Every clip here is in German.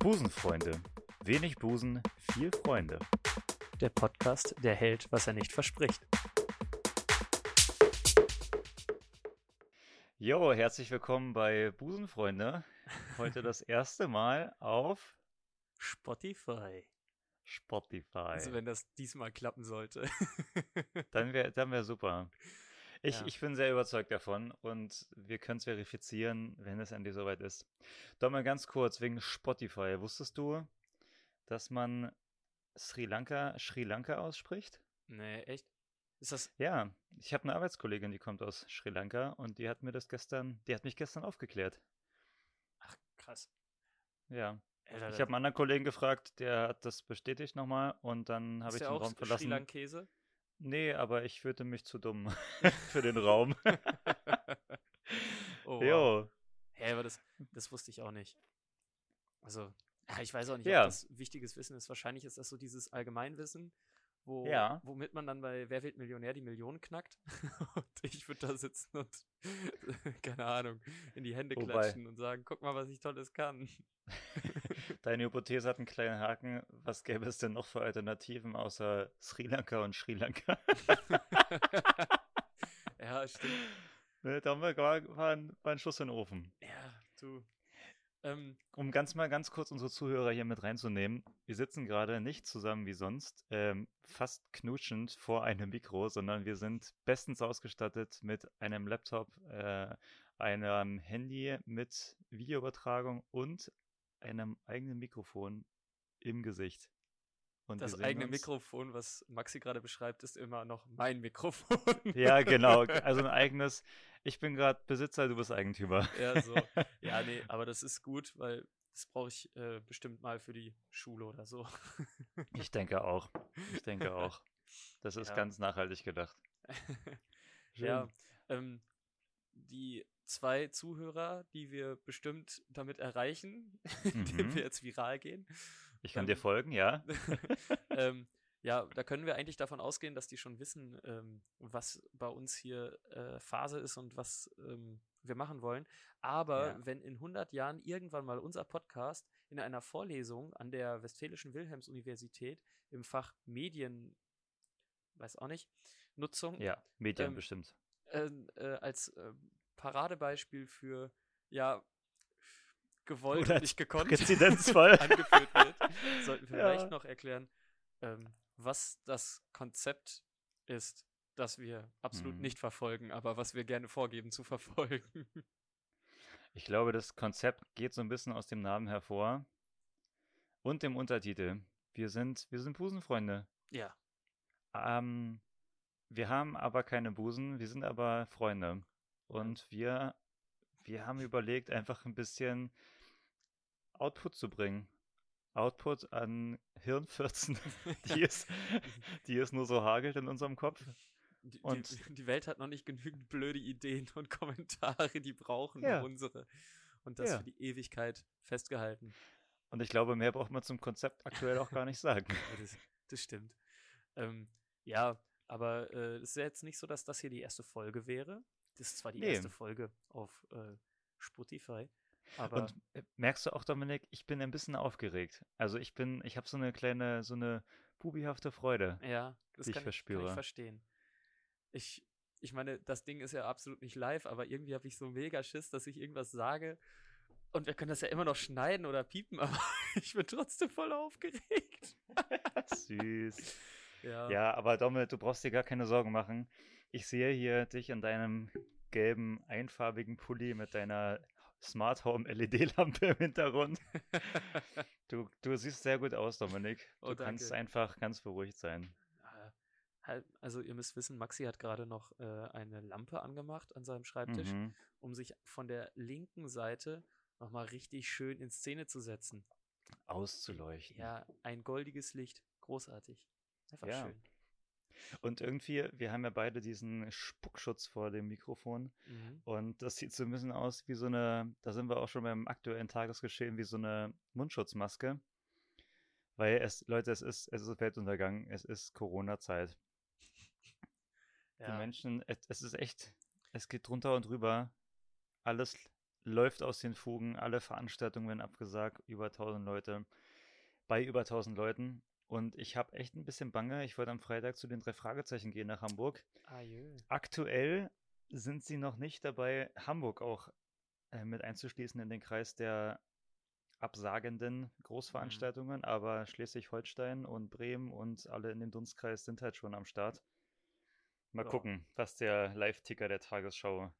Busenfreunde. Wenig Busen, viel Freunde. Der Podcast, der hält, was er nicht verspricht. Jo, herzlich willkommen bei Busenfreunde. Heute das erste Mal auf Spotify. Spotify. Also wenn das diesmal klappen sollte. Dann wäre dann wär super. Ich, Ja. ich bin sehr überzeugt davon und wir können es verifizieren, wenn es endlich soweit ist. Doch mal ganz kurz wegen Spotify. Wusstest du, dass man Sri Lanka Sri Lanka ausspricht? nee, echt? Ist das. Ja, ich habe eine Arbeitskollegin, die kommt aus Sri Lanka und die hat mir das gestern, die hat mich gestern aufgeklärt. Ach, krass. Ja. Alter, Ich habe einen anderen Kollegen gefragt, der hat das bestätigt nochmal und dann habe ich den auch Raum Sri verlassen. Lankese? Nee, aber ich fühlte mich zu dumm für den Raum. oh, wow. Jo. Hä, aber das, das wusste ich auch nicht. Also, ich weiß auch nicht, Ja. ob das wichtiges Wissen ist. Wahrscheinlich ist das so dieses Allgemeinwissen, wo, Ja. womit man dann bei Wer wird Millionär die Millionen knackt. und ich würde da sitzen und, keine Ahnung, in die Hände Wobei- klatschen und sagen, guck mal, was ich Tolles kann. Deine Hypothese hat einen kleinen Haken. Was gäbe es denn noch für Alternativen außer Sri Lanka und Sri Lanka? ja, stimmt. Ne, da haben wir war, war, ein, war ein Schuss in den Ofen. Ja, du. Ähm, Um ganz mal ganz kurz unsere Zuhörer hier mit reinzunehmen. Wir sitzen gerade nicht zusammen wie sonst, ähm, fast knutschend vor einem Mikro, sondern wir sind bestens ausgestattet mit einem Laptop, äh, einem Handy mit Videoübertragung und einem eigenen Mikrofon im Gesicht. Und das eigene uns- Mikrofon, was Maxi gerade beschreibt, ist immer noch mein Mikrofon. Ja, genau. Also ein eigenes. Ich bin gerade Besitzer, du bist Eigentümer. Ja, so. Ja, nee, aber das ist gut, weil das brauche ich äh, bestimmt mal für die Schule oder so. Ich denke auch. Ich denke auch. Das ist Ja. ganz nachhaltig gedacht. Ja, ähm, die zwei Zuhörer, die wir bestimmt damit erreichen, indem Mhm. wir jetzt viral gehen. Ich kann dir ähm, folgen, ja. ähm, ja, da können wir eigentlich davon ausgehen, dass die schon wissen, ähm, was bei uns hier äh, Phase ist und was ähm, wir machen wollen. Aber Ja. wenn in 100 Jahren irgendwann mal unser Podcast in einer Vorlesung an der Westfälischen Wilhelms-Universität im Fach Medien, weiß auch nicht, Nutzung, Ja, Medien ähm, bestimmt. äh, äh, als äh, Paradebeispiel für, ja, gewollt Oder und nicht gekonnt Präzedenzfall. angeführt wird, sollten wir Ja. vielleicht noch erklären, ähm, was das Konzept ist, das wir absolut Mhm. nicht verfolgen, aber was wir gerne vorgeben zu verfolgen. Ich glaube, das Konzept geht so ein bisschen aus dem Namen hervor. Und dem Untertitel. Wir sind, wir sind Busenfreunde. ja, Ähm, wir haben aber keine Busen, wir sind aber Freunde. Und wir, wir haben überlegt, einfach ein bisschen Output zu bringen. Output an Hirnfürzen, die es, die es nur so hagelt in unserem Kopf. die, Und- die, die Welt hat noch nicht genügend blöde Ideen und Kommentare, die brauchen Ja. unsere. Und das Ja. für die Ewigkeit festgehalten. Und ich glaube, mehr braucht man zum Konzept aktuell auch gar nicht sagen. Das, das stimmt. Ähm, ja, aber äh, es ist ja jetzt nicht so, dass das hier die erste Folge wäre. Das ist zwar die Nee. erste Folge auf äh, Spotify, aber Und äh, merkst du auch, Dominik, ich bin ein bisschen aufgeregt. Also ich bin, ich habe so eine kleine, so eine bubihafte Freude. ja, das die ich kann, kann verspüre. ich verstehen. Ich, ich meine, das Ding ist ja absolut nicht live, aber irgendwie habe ich so mega Schiss, dass ich irgendwas sage und wir können das ja immer noch schneiden oder piepen, aber ich bin trotzdem voll aufgeregt. Süß. Ja, Ja, aber Dominik, du brauchst dir gar keine Sorgen machen. Ich sehe hier dich in deinem gelben, einfarbigen Pulli mit deiner Smart Home LED-Lampe im Hintergrund. Du, du siehst sehr gut aus, Dominik. Du Oh, kannst einfach ganz beruhigt sein. Äh, halt, Also ihr müsst wissen, Maxi hat gerade noch äh, eine Lampe angemacht an seinem Schreibtisch, Mhm. um sich von der linken Seite nochmal richtig schön in Szene zu setzen. Auszuleuchten. Ja, ein goldiges Licht. Großartig. Einfach Ja. schön. Und irgendwie, wir haben ja beide diesen Spuckschutz vor dem Mikrofon. Mhm. Und das sieht so ein bisschen aus wie so eine, da sind wir auch schon beim aktuellen Tagesgeschehen, wie so eine Mundschutzmaske. Weil es, Leute, es ist, es ist Weltuntergang, es ist Corona-Zeit. Die Ja, Menschen, es, es ist echt, es geht drunter und drüber. Alles, läuft aus den Fugen, alle Veranstaltungen werden abgesagt, über 1000 Leute, bei über 1000 Leuten. Und ich habe echt ein bisschen Bange. Ich wollte am Freitag zu den drei Fragezeichen gehen nach Hamburg. Ah, jö. Aktuell sind sie noch nicht dabei, Hamburg auch äh, mit einzuschließen in den Kreis der absagenden Großveranstaltungen, mhm. aber Schleswig-Holstein und Bremen und alle in dem Dunstkreis sind halt schon am Start. Mal ja. gucken, was der Live-Ticker der Tagesschau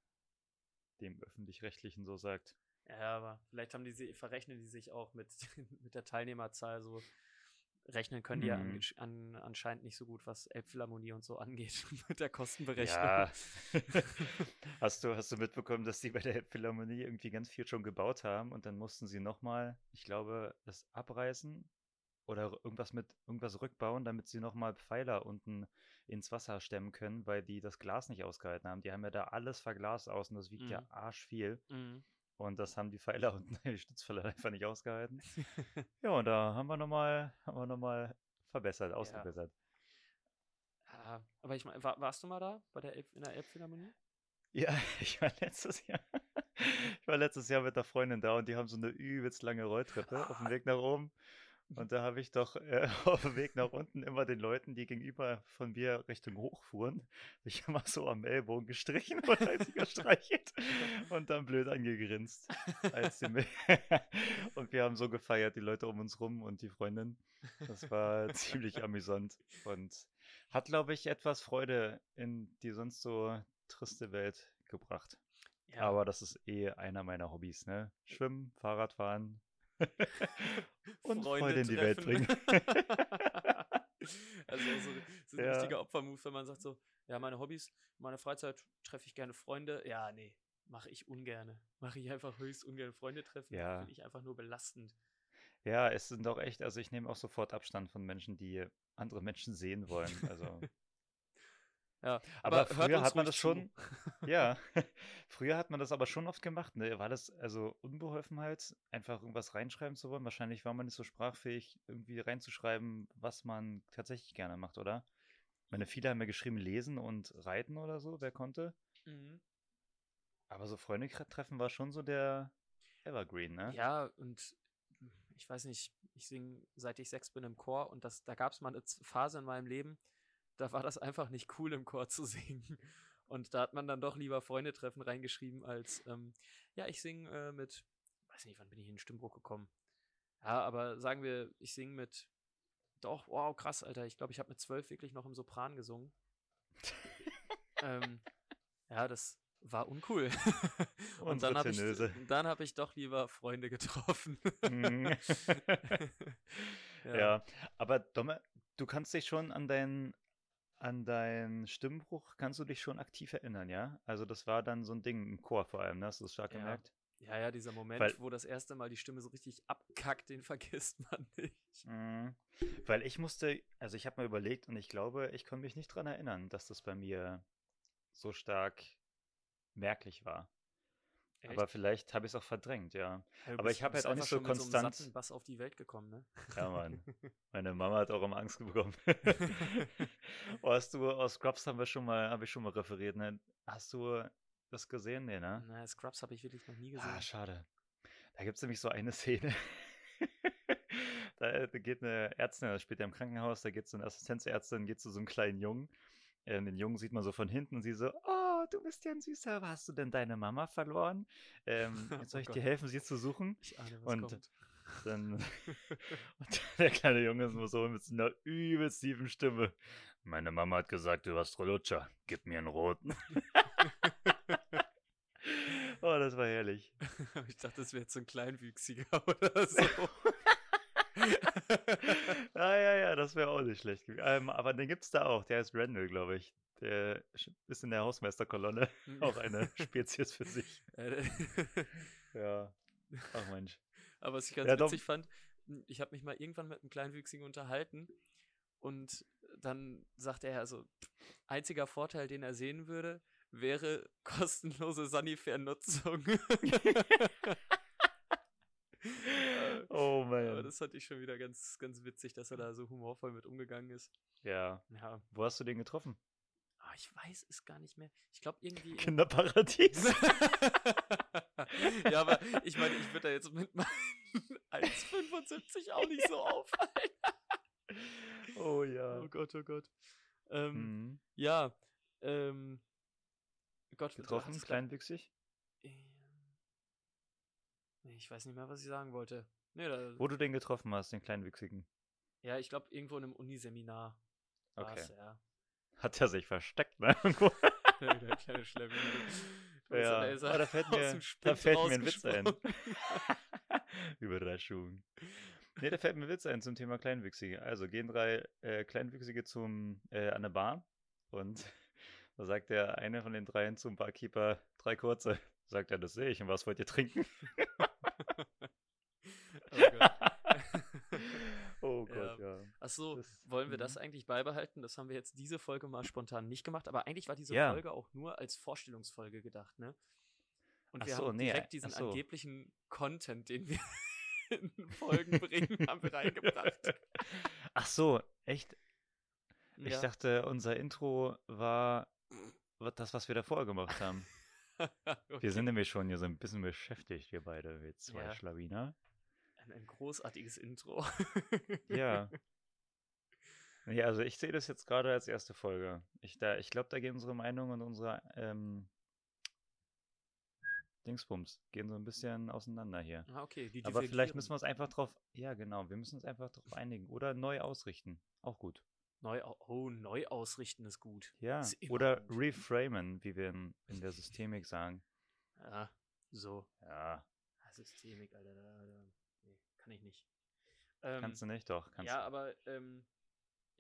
dem öffentlich-rechtlichen so sagt. Ja, aber vielleicht haben die verrechnen die sich auch mit, mit der Teilnehmerzahl so rechnen können die ja an, mhm. an, anscheinend nicht so gut, was Elbphilharmonie und so angeht mit der Kostenberechnung. Ja. hast, du, hast du mitbekommen, dass die bei der Elbphilharmonie irgendwie ganz viel schon gebaut haben und dann mussten sie nochmal, ich glaube, das abreißen oder irgendwas mit irgendwas rückbauen, damit sie nochmal Pfeiler unten ins Wasser stemmen können, weil die das Glas nicht ausgehalten haben. Die haben ja da alles verglast außen, das wiegt mhm. ja arsch viel. Mhm. Und das haben die Pfeiler und die Stützpfeiler einfach nicht ausgehalten. ja, und da haben wir nochmal, haben wir nochmal verbessert, ausgebessert. Ja. Aber ich meine, war, warst du mal da bei der Elb, in der Elbphilharmonie? Ja, ich war letztes Jahr. Ich war letztes Jahr mit der Freundin da und die haben so eine übelst lange Rolltreppe auf dem Weg nach oben. Und da habe ich doch äh, auf dem Weg nach unten immer den Leuten, die gegenüber von mir Richtung hoch fuhren, ich immer so am Ellbogen gestrichen sie gestreichelt und dann blöd angegrinst. und wir haben so gefeiert, die Leute um uns rum und die Freundin. Das war ziemlich amüsant und hat, glaube ich, etwas Freude in die sonst so triste Welt gebracht. Ja. Aber das ist eh einer meiner Hobbys, ne? Schwimmen, Fahrradfahren, und Freunde, Freude in die Welt bringen. also so, so ein ja. richtiger Opfermove, wenn man sagt so, ja, meine Hobbys, meine Freizeit treffe ich gerne Freunde. Ja, nee, mache ich ungerne. Mache ich einfach höchst ungern Freunde treffen. Ja. Finde ich einfach nur belastend. Ja, es sind doch echt, also ich nehme auch sofort Abstand von Menschen, die andere Menschen sehen wollen. Also ja, aber, aber früher hat man das schon, ja, früher hat man das aber schon oft gemacht, ne? War das also Unbeholfenheit, einfach irgendwas reinschreiben zu wollen? Wahrscheinlich war man nicht so sprachfähig, irgendwie reinzuschreiben, was man tatsächlich gerne macht, oder? Ich meine, viele haben ja geschrieben, lesen und reiten oder so, wer konnte. Mhm. Aber so Freunde treffen war schon so der Evergreen, ne? Ja, und ich weiß nicht, ich singe seit ich sechs bin im Chor und das, da gab es mal eine Phase in meinem Leben, da war das einfach nicht cool im Chor zu singen. Und da hat man dann doch lieber Freunde treffen reingeschrieben, als ähm, ja, ich singe äh, mit, weiß nicht, wann bin ich in den Stimmbruch gekommen. Ja, aber sagen wir, ich singe mit, doch, wow, krass, Alter, ich glaube, ich habe mit zwölf wirklich noch im Sopran gesungen. ähm, ja, das war uncool. Und dann habe ich, hab ich doch lieber Freunde getroffen. Mhm. ja. ja. aber Domme, du kannst dich schon an deinen an deinen Stimmbruch kannst du dich schon aktiv erinnern, ja? Also das war dann so ein Ding im Chor vor allem, ne? Hast du es stark ja. gemerkt? Ja, ja, dieser Moment, Weil, wo das erste Mal die Stimme so richtig abkackt, den vergisst man nicht. Mh, weil ich musste, also ich habe mal überlegt und ich glaube, ich konnte mich nicht dran erinnern, dass das bei mir so stark merklich war. Echt? Aber vielleicht habe ich es auch verdrängt, ja. ja aber ich habe halt auch nicht so konstant. So Bass auf die Welt gekommen, ne? Ja, Mann. Meine Mama hat auch immer Angst bekommen. oh, hast du aus Scrubs haben wir schon mal, habe ich schon mal referiert, ne? Hast du das gesehen? Nee, ne? Nein, Scrubs habe ich wirklich noch nie ah, gesehen. Ah, schade. Da gibt es nämlich so eine Szene. da geht eine Ärztin, das spielt ja im Krankenhaus, da geht so eine Assistenzärztin, geht zu so einem kleinen Jungen. Äh, den Jungen sieht man so von hinten und sie so, oh, du bist ja ein Süßer, hast du denn deine Mama verloren? Ähm, jetzt soll ich oh dir helfen, sie zu suchen? Ich ahne, was und kommt. Dann, und der kleine Junge ist nur so mit einer übelst tiefen Stimme. Meine Mama hat gesagt, du hast Rolutscher, gib mir einen roten. oh, das war herrlich. ich dachte, das wäre jetzt so ein Kleinwüchsiger oder so. ja, ja, ja, das wäre auch nicht schlecht. Ähm, aber den gibt es da auch. Der ist Randall, glaube ich. Der ist in der Hausmeisterkolonne hm. auch eine Spezies für sich. ja. Ach Mensch. Aber was ich ganz ja, witzig doch. fand, hm, ich habe mich mal irgendwann mit einem Kleinwüchsigen unterhalten und dann sagte er also, einziger Vorteil, den er sehen würde, wäre kostenlose Sanifair-Nutzung. oh man. Aber das fand ich schon wieder ganz, ganz witzig, dass er da so humorvoll mit umgegangen ist. Ja. ja. Wo hast du den getroffen? Oh, ich weiß es gar nicht mehr. Ich glaube irgendwie. Kinderparadies. ja, aber ich meine, ich würde da jetzt mit meinen 1,75 auch nicht so auffallen. Oh ja. Oh Gott, oh Gott. Ähm, Mhm. Ja, ähm, Gott, Getroffen, kleinwüchsig? Ähm, Nee, ich weiß nicht mehr, was ich sagen wollte. Nee, da, Wo du den getroffen hast, den kleinwüchsigen. ja, ich glaube, irgendwo in einem Uniseminar war Okay. es, ja. Hat er sich versteckt, ne? Irgendwo. Der kleine bist Ja, aber da fällt mir- da fällt mir ein Witz ein. Überraschung. Ne, da fällt mir ein Witz ein zum Thema Kleinwüchsige. Also gehen drei äh, Kleinwüchsige zum, äh, an der Bar und da sagt der eine von den dreien zum Barkeeper, drei kurze. Sagt er, das sehe ich. Und was wollt ihr trinken? Oh Gott. oh Gott, ja. Achso, Das- wollen wir das mhm. eigentlich beibehalten? Das haben wir jetzt diese Folge mal spontan nicht gemacht, aber eigentlich war diese Ja. Folge auch nur als Vorstellungsfolge gedacht, ne? Und Ach wir so, haben nee, direkt ach diesen so. angeblichen Content, den wir in Folgen bringen, haben wir reingebracht. Ach so, echt? Ich Ja. dachte, unser Intro war wa- das, was wir davor gemacht haben. Okay. Wir sind nämlich schon hier so ein bisschen beschäftigt, wir beide, wir zwei Ja. Schlawiner. ein, ein großartiges Intro. Ja. Ja, also ich sehe das jetzt gerade als erste Folge. Ich, da, ich glaube, da gehen unsere Meinungen und unsere ähm, Dingsbums gehen so ein bisschen auseinander hier. ah, okay, die Aber vielleicht müssen wir uns einfach drauf, ja genau, wir müssen uns einfach drauf einigen oder neu ausrichten. Auch gut. Neu, oh, neu ausrichten ist gut. Ja. Ist Oder gut. reframen, wie wir in, in der Systemik sagen. Ja, so. Ja, Ah, Systemik, Alter. Da, da, nee, kann ich nicht. Ähm, kannst du nicht, doch. Kannst ja, aber ähm,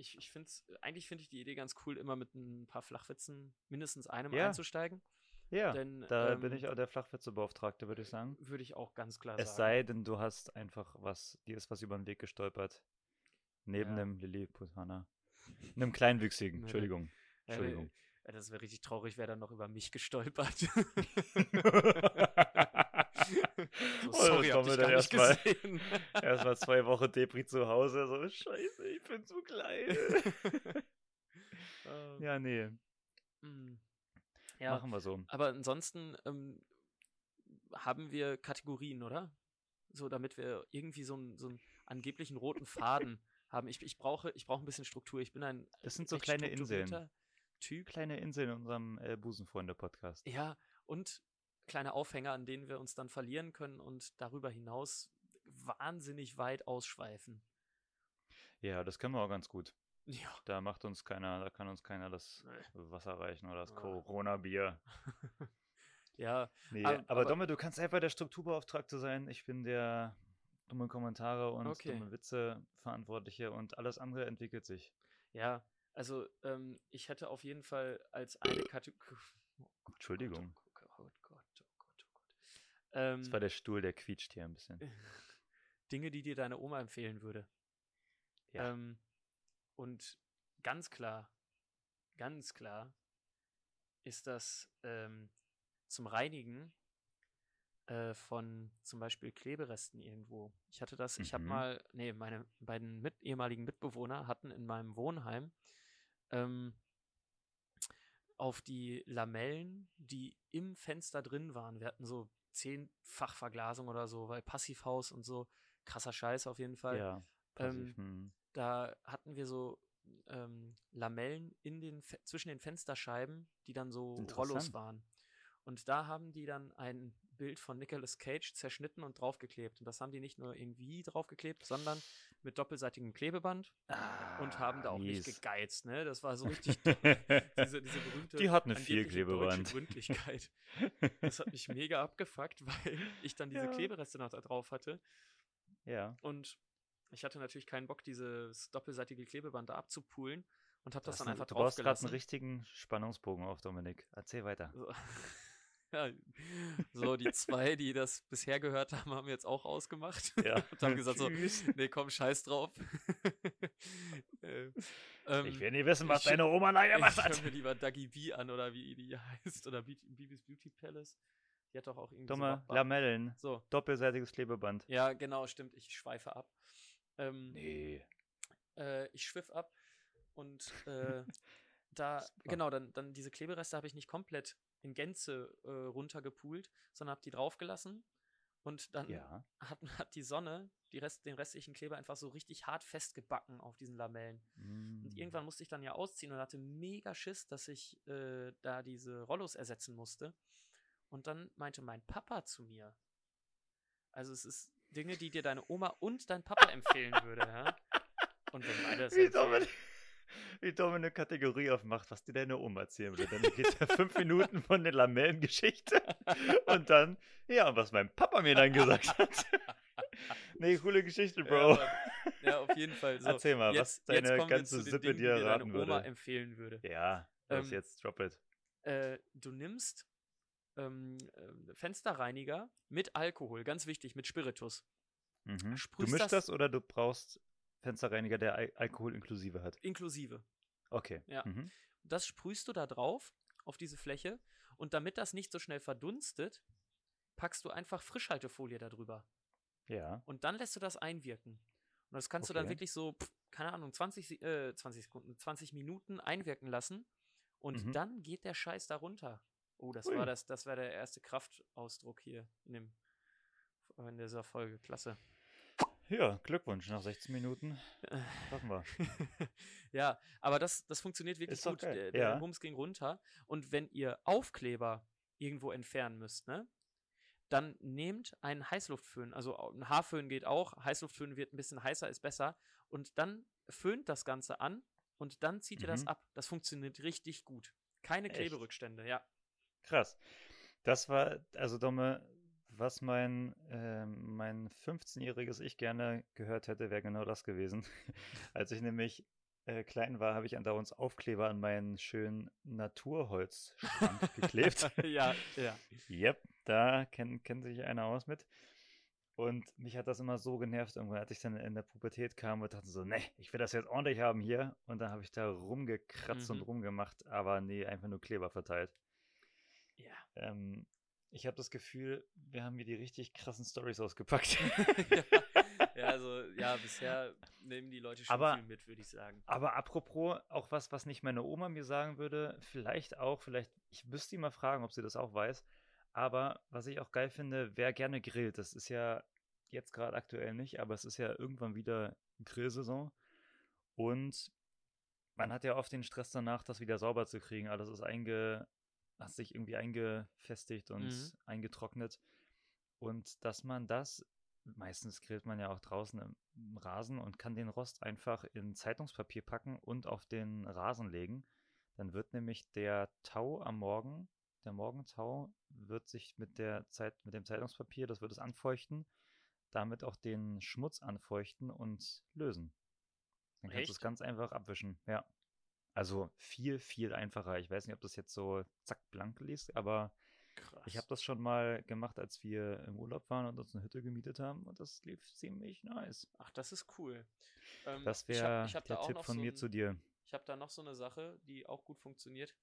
ich, ich finde eigentlich finde ich die Idee ganz cool, immer mit ein paar Flachwitzen mindestens einem Ja. einzusteigen. Ja, denn, da bin ähm, ich auch der Flachwitzebeauftragte, würde ich sagen. Würde ich auch ganz klar Es sagen. sei denn, du hast einfach was, dir ist was über den Weg gestolpert. Neben Ja. dem Lilliputaner. Einem kleinwüchsigen, Entschuldigung. Entschuldigung. äh, Das wäre richtig traurig, wäre dann noch über mich gestolpert. so, Oh, sorry, hab dann gar nicht erstmal. gesehen. Erstmal zwei Wochen Depri zu Hause, so scheiße, ich bin zu klein. Ähm, ja, nee, mm. ja, machen wir so. aber ansonsten ähm, haben wir Kategorien, oder? So, damit wir irgendwie so einen, so einen angeblichen roten Faden haben. Ich, ich, brauche, ich brauche ein bisschen Struktur. Ich bin ein Das sind so kleine Inseln. Typ. Kleine Inseln in unserem äh, Busenfreunde-Podcast. Ja, und kleine Aufhänger, an denen wir uns dann verlieren können und darüber hinaus wahnsinnig weit ausschweifen. Ja, das können wir auch ganz gut. Ja. Da macht uns keiner, da kann uns keiner das Nee. Wasser reichen oder das Ah. Corona-Bier. Ja, Nee, Aber- aber, aber- Domme, du kannst einfach der Strukturbeauftragte sein. Ich bin der dumme Kommentare und Okay. dumme Witze Verantwortliche und alles andere entwickelt sich. ja, also ähm, ich hätte auf jeden Fall als eine Kategorie. Entschuldigung. Oh Gott, oh Gott, oh Gott, oh Gott, oh Gott. Ähm, Das war der Stuhl, der quietscht hier ein bisschen. Dinge, die dir deine Oma empfehlen würde. Ja. Ähm, und ganz klar, ganz klar ist das ähm, zum Reinigen äh, von zum Beispiel Kleberesten irgendwo. Ich hatte das, ich habe Mhm. mal, nee, meine beiden mit, ehemaligen Mitbewohner hatten in meinem Wohnheim ähm, auf die Lamellen, die im Fenster drin waren. Wir hatten so zehnfach Verglasung oder so, weil Passivhaus und so. Krasser Scheiß auf jeden Fall. Ja, passiv. hm. Da hatten wir so ähm, Lamellen in den Fe zwischen den Fensterscheiben, die dann so Rollos waren. Und da haben die dann ein Bild von Nicolas Cage zerschnitten und draufgeklebt. Und das haben die nicht nur irgendwie draufgeklebt, sondern mit doppelseitigem Klebeband und haben da auch nicht Ah, mies. gegeizt. Ne? Das war so richtig diese, diese berühmte Die hatten viel angebliche deutsche Klebeband. Gründlichkeit. Das hat mich mega abgefuckt, weil ich dann diese Ja. Klebereste noch da drauf hatte. Ja. Und ich hatte natürlich keinen Bock, dieses doppelseitige Klebeband da abzupulen und habe das, Das dann einfach du baust gerade draufgelassen. einen richtigen Spannungsbogen auf, Dominik. Erzähl weiter. So. Ja, so, die zwei, die das bisher gehört haben, haben jetzt auch ausgemacht Ja. und haben gesagt so, nee, komm, scheiß drauf. äh, ähm, Ich will nie wissen, was ich- deine Oma da ich gemacht höre hat. mir lieber Dagi B an oder wie die heißt oder Bibis Beauty Palace. Die hat doch auch irgendwie so Dumme Rockbar- Lamellen. So, Doppelseitiges Klebeband. ja, genau, stimmt. Ich schweife ab. Ähm, Nee. äh, ich schwiff ab und äh, da, genau, dann, dann diese Klebereste habe ich nicht komplett in Gänze äh, runtergepult, sondern habe die draufgelassen und dann Ja. hat, hat die Sonne die Rest, den restlichen Kleber einfach so richtig hart festgebacken auf diesen Lamellen. Und Mm. irgendwann musste ich dann ja ausziehen und hatte mega Schiss, dass ich äh, da diese Rollos ersetzen musste. Und dann meinte mein Papa zu mir, also es ist Dinge, die dir deine Oma und dein Papa empfehlen würde, ja. Und wenn beide das empfehlen, wie Dominik eine Kategorie aufmacht, was dir deine Oma erzählen würde. Dann geht er fünf Minuten von der Lamellengeschichte und dann, ja, was mein Papa mir dann gesagt hat. nee, coole Geschichte, ja, Bro. aber- ja, auf jeden Fall. So, Erzähl mal, jetzt, was deine ganze Sippe Dingen, dir raten deine Oma würde. empfehlen würde. Ja, los Ähm, jetzt, drop it. Äh, du nimmst ähm, äh, Fensterreiniger mit Alkohol, ganz wichtig, mit Spiritus. Mhm. Du mischst das- das oder du brauchst Fensterreiniger, der Al Alkohol inklusive hat? Inklusive. Okay. Ja. Mhm. Das sprühst du da drauf, auf diese Fläche. Und damit das nicht so schnell verdunstet, packst du einfach Frischhaltefolie darüber. Ja. Und dann lässt du das einwirken. Und das kannst du dann Okay. wirklich so, keine Ahnung, 20, Se- äh, 20 Sekunden, 20 Minuten einwirken lassen. Und Mhm. dann geht der Scheiß da runter. Oh, das Ui. war das, das war der erste Kraftausdruck hier in, dem, in dieser Folge. Klasse. Ja, Glückwunsch nach 16 Minuten. Schaffen wir. ja, aber das, das funktioniert wirklich gut. geil. Der, der Ja. Bums ging runter. Und wenn ihr Aufkleber irgendwo entfernen müsst, ne? Dann nehmt einen Heißluftföhn. Also ein Haarföhn geht auch. Heißluftföhn wird ein bisschen heißer, ist besser. Und dann föhnt das Ganze an und dann zieht ihr das Mhm. ab. Das funktioniert richtig gut. Keine Echt? Kleberückstände, ja. Krass. Das war, also Domme, was mein, ähm, mein 15-jähriges Ich gerne gehört hätte, wäre genau das gewesen. Als ich nämlich äh, klein war, habe ich andauernd Aufkleber an meinen schönen Naturholzschrank geklebt. ja, ja. Yep, da kennt, kennt sich einer aus mit. Und mich hat das immer so genervt, irgendwann, als ich dann in der Pubertät kam und dachte so, nee, ich will das jetzt ordentlich haben hier. Und dann habe ich da rumgekratzt Mhm. und rumgemacht, aber nee, einfach nur Kleber verteilt. Ja. Ähm, ich habe das Gefühl, wir haben hier die richtig krassen Stories ausgepackt. ja, also, ja, bisher nehmen die Leute schon Aber- viel mit, würde ich sagen. Aber apropos, auch was, was nicht meine Oma mir sagen würde, vielleicht auch, vielleicht, ich müsste die mal fragen, ob sie das auch weiß. Aber was ich auch geil finde, wer gerne grillt, das ist ja jetzt gerade aktuell nicht, aber es ist ja irgendwann wieder Grillsaison. Und man hat ja oft den Stress danach, das wieder sauber zu kriegen. Alles ist einge, hat sich irgendwie eingefestigt und Mhm. eingetrocknet. Und dass man das, meistens grillt man ja auch draußen im, Rasen und kann den Rost einfach in Zeitungspapier packen und auf den Rasen legen. Dann wird nämlich der Tau am Morgen, der Morgentau, wird sich mit der Zeit, mit dem Zeitungspapier, das wird es anfeuchten, damit auch den Schmutz anfeuchten und lösen. Dann kannst du es ganz einfach abwischen, ja. Also viel, viel einfacher. Ich weiß nicht, ob das jetzt so zack blank liest, aber Krass. ich habe das schon mal gemacht, als wir im Urlaub waren und uns eine Hütte gemietet haben und das lief ziemlich nice. Ach, das ist cool. Ähm, Das wäre der Tipp von so mir ein- zu dir. Ich habe da noch so eine Sache, die auch gut funktioniert.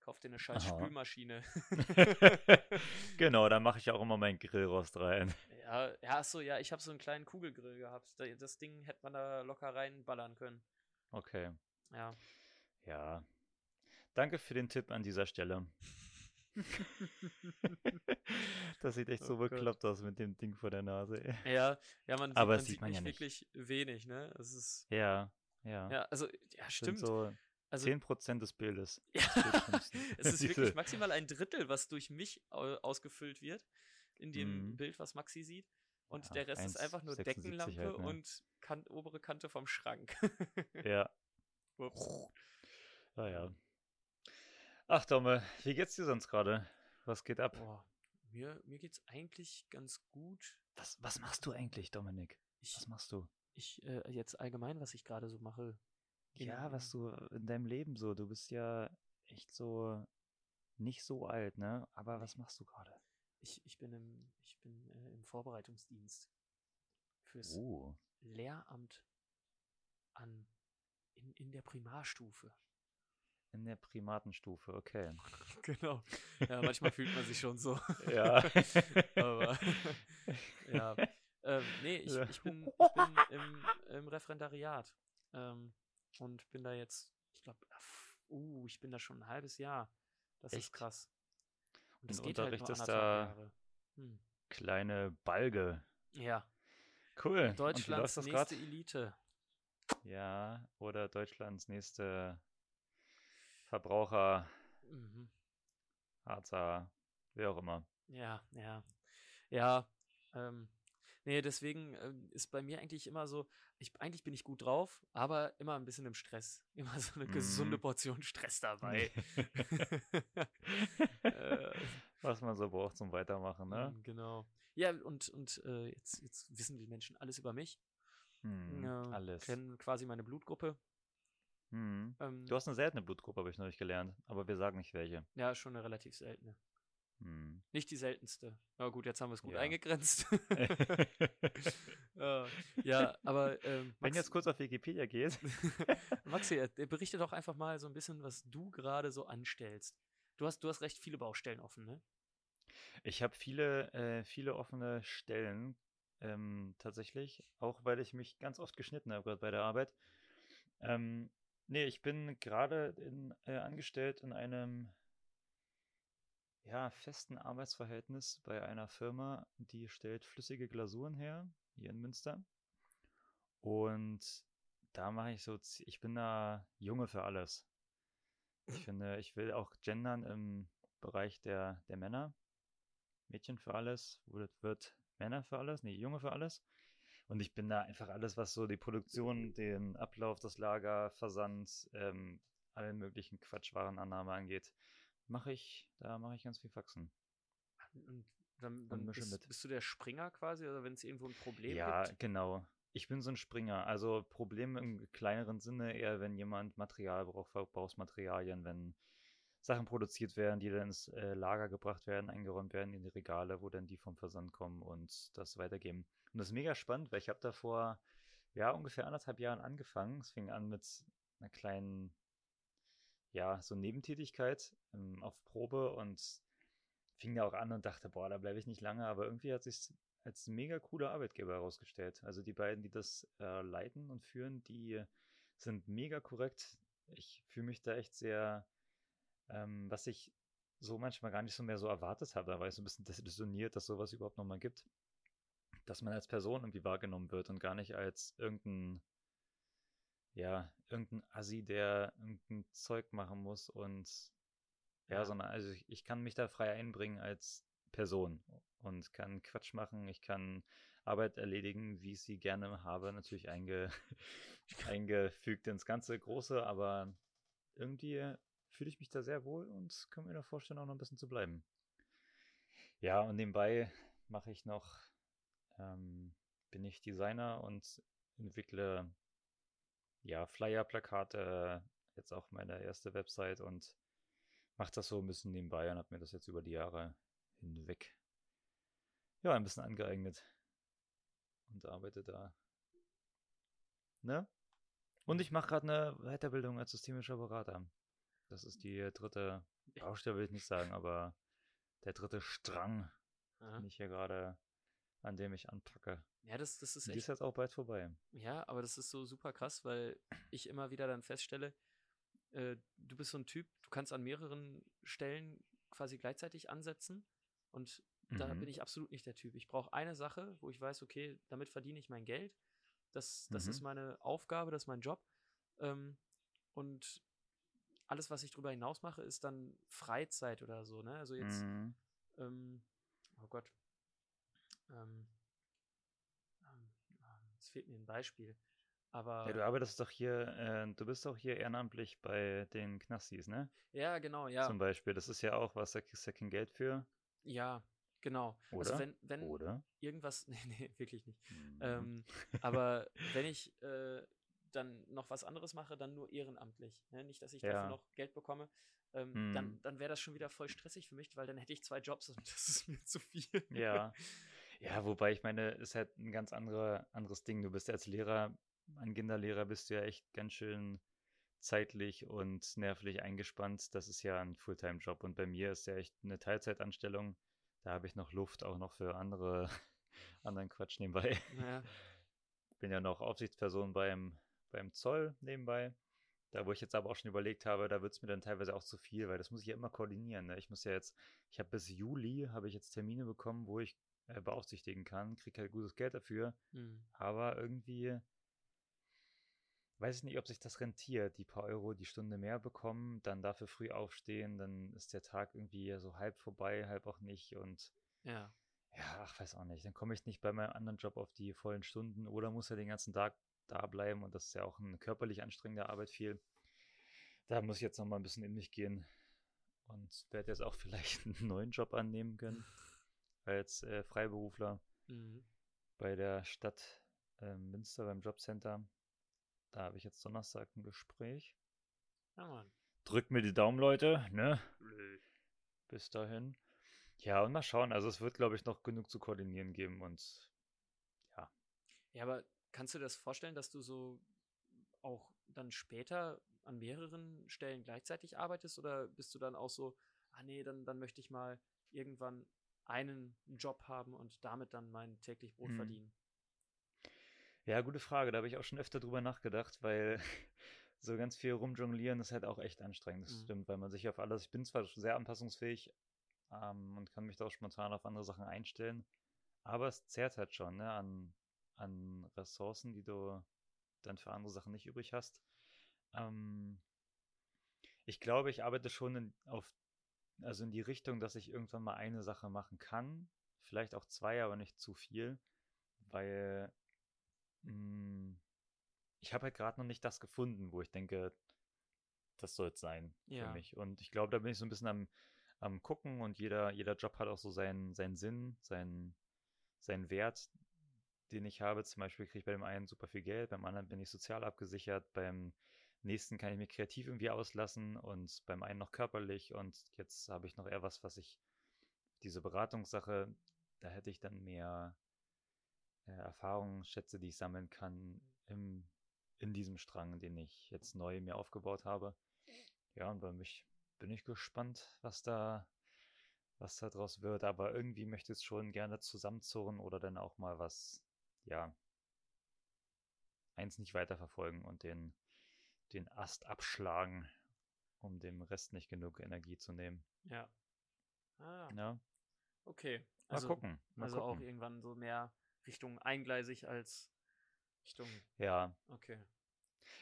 Kauf dir eine scheiß Aha. Spülmaschine. genau, da mache ich auch immer meinen Grillrost rein. ja, ja, achso, ja, ich habe so einen kleinen Kugelgrill gehabt. Da- Das Ding hätte man da locker reinballern können. Okay, Ja. Ja. Danke für den Tipp an dieser Stelle. das sieht echt so Oh Gott. bekloppt aus mit dem Ding vor der Nase. ey. Ja, ja, man, sieht- Aber man sieht sieht man nicht ja nicht. wirklich wenig, ne? Es ist, Ja, ja. ja, also, ja, stimmt. So also, 10% des Bildes. Ja, es ist wirklich maximal ein Drittel, was durch mich au- ausgefüllt wird, in dem Mhm. Bild, was Maxi sieht. Und Ja, der Rest ist einfach nur 1,76 Deckenlampe halt, ne? und kan obere Kante vom Schrank. Ja. Ups. Ah ja. Ach, Domme, wie geht's dir sonst gerade? Was geht ab? Boah, mir, mir geht's eigentlich ganz gut. Was, was machst du eigentlich, Dominik? Ich, Was machst du? ich äh, jetzt allgemein, was ich gerade so mache. Ja, was du in deinem Leben so, du bist ja echt so nicht so alt, ne? Aber was machst du gerade? Ich, ich bin im, ich bin äh, im Vorbereitungsdienst fürs Oh. Lehramt an in, in der Primarstufe. In der Primatenstufe, okay. Genau. Ja, manchmal fühlt man sich schon so. Ja. Aber ja. Ähm, nee, ich, ich bin, ich bin im, im Referendariat. Ähm, und bin da jetzt, ich glaube, uh, ich bin da schon ein halbes Jahr. Das ist Echt? krass. Und das geht halt nur unterrichtest anderthalb da Jahre. Hm. kleine Balge. Ja, Cool. Deutschlands nächste gerade? Elite. Ja, oder Deutschlands nächste Verbraucher, Mhm. Harzer, wer auch immer. Ja, ja. Ja, ähm, nee, deswegen ähm, ist bei mir eigentlich immer so, ich, eigentlich bin ich gut drauf, aber immer ein bisschen im Stress. Immer so eine gesunde Mhm. Portion Stress dabei. äh, Was man so braucht zum Weitermachen, ne? mm, Genau. Ja, und, und äh, jetzt, jetzt wissen die Menschen alles über mich. Hm, äh, alles. Kennen quasi meine Blutgruppe. Hm. Ähm, Du hast eine seltene Blutgruppe, habe ich neulich gelernt, aber wir sagen nicht welche. ja, schon eine relativ seltene. Hm. Nicht die seltenste. Ja gut, jetzt haben wir es gut Ja. eingegrenzt. Äh, ja, aber ähm, Wenn Max- jetzt kurz auf Wikipedia geht. Maxi, er berichte doch einfach mal so ein bisschen, was du gerade so anstellst. Du hast, du hast recht viele Baustellen offen, ne? Ich habe viele, äh, viele offene Stellen ähm, tatsächlich, auch weil ich mich ganz oft geschnitten habe gerade bei der Arbeit. Ähm, nee, ich bin gerade in, äh, angestellt in einem ja, festen Arbeitsverhältnis bei einer Firma, die stellt flüssige Glasuren her, hier in Münster. Und da mache ich so, ich bin da Junge für alles. Ich finde, ich will auch gendern im Bereich der, der Männer. Mädchen für alles, wird, wird Männer für alles, nee, Junge für alles. Und ich bin da einfach alles, was so die Produktion, den Ablauf, das Lager, Versand, ähm, allen möglichen Quatschwarenannahme angeht, mache ich, da mache ich ganz viel Faxen. Und dann, dann mische bist, mit. bist du der Springer quasi, oder wenn es irgendwo ein Problem Ja, gibt? genau. Ich bin so ein Springer. Also Problem im kleineren Sinne eher, wenn jemand Material braucht, Verbrauchsmaterialien, wenn Sachen produziert werden, die dann ins äh, Lager gebracht werden, eingeräumt werden in die Regale, wo dann die vom Versand kommen und das weitergeben. Und das ist mega spannend, weil ich habe da vor ja, ungefähr anderthalb Jahren angefangen. Es fing an mit einer kleinen, ja, so Nebentätigkeit ähm, auf Probe und fing da auch an und dachte, boah, da bleibe ich nicht lange, aber irgendwie hat sich als mega cooler Arbeitgeber herausgestellt. Also die beiden, die das äh, leiten und führen, die sind mega korrekt. Ich fühle mich da echt sehr, ähm, was ich so manchmal gar nicht so mehr so erwartet habe. Da war ich so ein bisschen desillusioniert, dass sowas überhaupt nochmal gibt. Dass man als Person irgendwie wahrgenommen wird und gar nicht als irgendein, ja, irgendein Assi, der irgendein Zeug machen muss und ja, Ja. sondern also ich, ich kann mich da frei einbringen als Person und kann Quatsch machen, ich kann Arbeit erledigen, wie ich sie gerne habe, natürlich einge, eingefügt ins ganze Große, aber irgendwie fühle ich mich da sehr wohl und kann mir da vorstellen, auch noch ein bisschen zu bleiben. Ja, und nebenbei mache ich noch, ähm, bin ich Designer und entwickle ja Flyer, Plakate, jetzt auch meine erste Website und mache das so ein bisschen nebenbei und habe mir das jetzt über die Jahre hinweg ja ein bisschen angeeignet und arbeite da. Ne? Und ich mache gerade eine Weiterbildung als systemischer Berater. Das ist die dritte Baustelle, will ich nicht sagen, aber der dritte Strang, Ja, den ich hier gerade, an dem ich anpacke. ja das, das ist Und die ist echt. jetzt auch bald vorbei. Ja, aber das ist so super krass, weil ich immer wieder dann feststelle, äh, du bist so ein Typ, du kannst an mehreren Stellen quasi gleichzeitig ansetzen und da Mhm. bin ich absolut nicht der Typ. Ich brauche eine Sache, wo ich weiß, okay, damit verdiene ich mein Geld. Das, das ist Mhm. meine Aufgabe, das ist mein Job. Ähm, und alles, was ich darüber hinaus mache, ist dann Freizeit oder so. Ne? Also jetzt, Mhm. ähm, oh Gott, ähm, ähm, ähm, es fehlt mir ein Beispiel. Aber Ja, du arbeitest doch hier, äh, du bist doch hier ehrenamtlich bei den Knastis, ne? ja, genau, ja, Zum Beispiel. Das ist ja auch was, da kriegst du ja kein Geld für. ja, genau. Oder? Also wenn, wenn Oder? irgendwas, nee, nee, wirklich nicht. Mhm. Ähm, aber wenn ich äh, dann noch was anderes mache, dann nur ehrenamtlich. Ne? Nicht, dass ich Ja. dafür noch Geld bekomme. Ähm, Dann, Hm. dann wäre das schon wieder voll stressig für mich, weil dann hätte ich zwei Jobs und das ist mir zu viel. Ja. Ja, wobei ich meine, ist halt ein ganz andere, anderes Ding. Du bist ja als Lehrer, ein Kinderlehrer bist du ja echt ganz schön zeitlich und nervlich eingespannt. Das ist ja ein Fulltime-Job und bei mir ist ja echt eine Teilzeitanstellung. Da habe ich noch Luft auch noch für andere, anderen Quatsch nebenbei. Ja, Bin ja noch Aufsichtsperson beim, beim Zoll nebenbei. Da, wo ich jetzt aber auch schon überlegt habe, da wird es mir dann teilweise auch zu viel, weil das muss ich ja immer koordinieren. Ne? Ich muss ja jetzt, ich habe bis Juli, habe ich jetzt Termine bekommen, wo ich äh, beaufsichtigen kann, kriege halt gutes Geld dafür, Mhm. aber irgendwie weiß ich nicht, ob sich das rentiert, die paar Euro die Stunde mehr bekommen, dann dafür früh aufstehen, dann ist der Tag irgendwie so halb vorbei, halb auch nicht und Ja. ja, ach, weiß auch nicht. Dann komme ich nicht bei meinem anderen Job auf die vollen Stunden oder muss ja den ganzen Tag da bleiben und das ist ja auch eine körperlich anstrengende Arbeit viel. Da muss ich jetzt noch mal ein bisschen in mich gehen und werde jetzt auch vielleicht einen neuen Job annehmen können als äh, Freiberufler Mhm. bei der Stadt äh, Münster beim Jobcenter. Da habe ich jetzt Donnerstag ein Gespräch. Ja, Mann. Drückt mir die Daumen, Leute, ne? Blöd. Bis dahin. Ja, und mal schauen. Also es wird, glaube ich, noch genug zu koordinieren geben und Ja, aber kannst du dir das vorstellen, dass du so auch dann später an mehreren Stellen gleichzeitig arbeitest oder bist du dann auch so, ah nee, dann, dann möchte ich mal irgendwann einen Job haben und damit dann mein täglich Brot Hm. verdienen? Ja, gute Frage. Da habe ich auch schon öfter drüber nachgedacht, weil so ganz viel rumjonglieren ist halt auch echt anstrengend. Das Mhm. stimmt, weil man sich auf alles. Ich bin zwar sehr anpassungsfähig ähm, und kann mich da auch spontan auf andere Sachen einstellen, aber es zehrt halt schon ne, an, an Ressourcen, die du dann für andere Sachen nicht übrig hast. Ähm, ich glaube, ich arbeite schon in, auf, also in die Richtung, dass ich irgendwann mal eine Sache machen kann. Vielleicht auch zwei, aber nicht zu viel, weil Mm, Ich habe halt gerade noch nicht das gefunden, wo ich denke, das soll es sein Ja. für mich. Und ich glaube, da bin ich so ein bisschen am, am gucken und jeder, jeder Job hat auch so seinen, seinen Sinn, seinen, seinen Wert, den ich habe. Zum Beispiel kriege ich bei dem einen super viel Geld, beim anderen bin ich sozial abgesichert, beim nächsten kann ich mich kreativ irgendwie auslassen und beim einen noch körperlich und jetzt habe ich noch eher was, was ich, diese Beratungssache, da hätte ich dann mehr äh, Erfahrungsschätze, die ich sammeln kann im, in diesem Strang, den ich jetzt neu mir aufgebaut habe. Ja, und bei mich bin ich gespannt, was da, was da draus wird. Aber irgendwie möchte ich es schon gerne zusammenzurren oder dann auch mal was, ja, eins nicht weiterverfolgen und den, den Ast abschlagen, um dem Rest nicht genug Energie zu nehmen. Ja. Ah, Ja, okay. mal Also, gucken. Mal also auch gucken. irgendwann so mehr Richtung eingleisig als Richtung. Ja, Okay.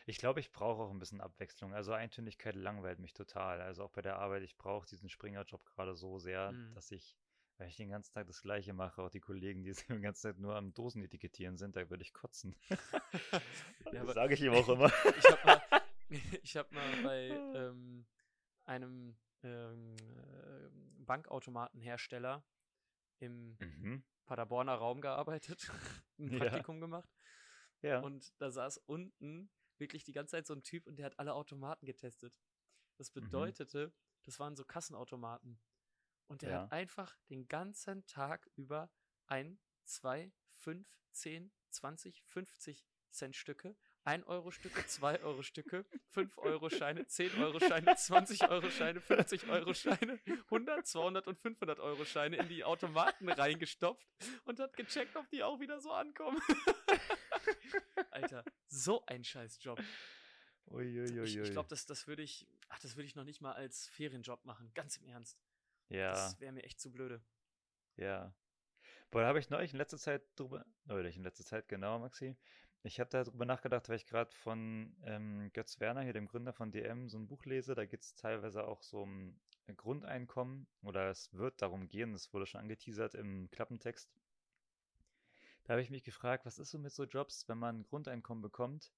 Ich glaube, ich brauche auch ein bisschen Abwechslung. Also Eintönigkeit langweilt mich total. Also auch bei der Arbeit, ich brauche diesen Springerjob gerade so sehr, Mhm. dass ich, wenn ich den ganzen Tag das Gleiche mache, auch die Kollegen, die den ganzen Tag nur am Dosen etikettieren sind, da würde ich kotzen. Ja, aber- Sage ich ihm auch immer. Ich habe mal, ich hab mal bei ähm, einem ähm, äh, Bankautomatenhersteller im Mhm. Paderborner Raum gearbeitet, ein Ja. Praktikum gemacht Ja. und da saß unten wirklich die ganze Zeit so ein Typ und der hat alle Automaten getestet. Das Mhm. bedeutete, das waren so Kassenautomaten. Und der Ja. hat einfach den ganzen Tag über ein, zwei, fünf, zehn, 20, 50 Cent Stücke, 1 Euro Stücke, 2 Euro Stücke, 5 Euro Scheine, 10 Euro Scheine, 20 Euro Scheine, 50 Euro Scheine, 100, 200 und 500 Euro Scheine in die Automaten reingestopft und hat gecheckt, ob die auch wieder so ankommen. Alter, so ein Scheißjob. Uiuiui. Ich, ich glaube, das, das würde ich, ach, das würde ich noch nicht mal als Ferienjob machen, ganz im Ernst. Ja, Das wäre mir echt zu blöde. ja. Boah, da habe ich neulich in letzter Zeit drüber, neulich in letzter Zeit, genau, Maxi. Ich habe da drüber nachgedacht, weil ich gerade von ähm, Götz Werner, hier dem Gründer von DM, so ein Buch lese. Da geht es teilweise auch so um Grundeinkommen oder es wird darum gehen, das wurde schon angeteasert im Klappentext. Da habe ich mich gefragt, was ist so mit so Jobs, wenn man ein Grundeinkommen bekommt,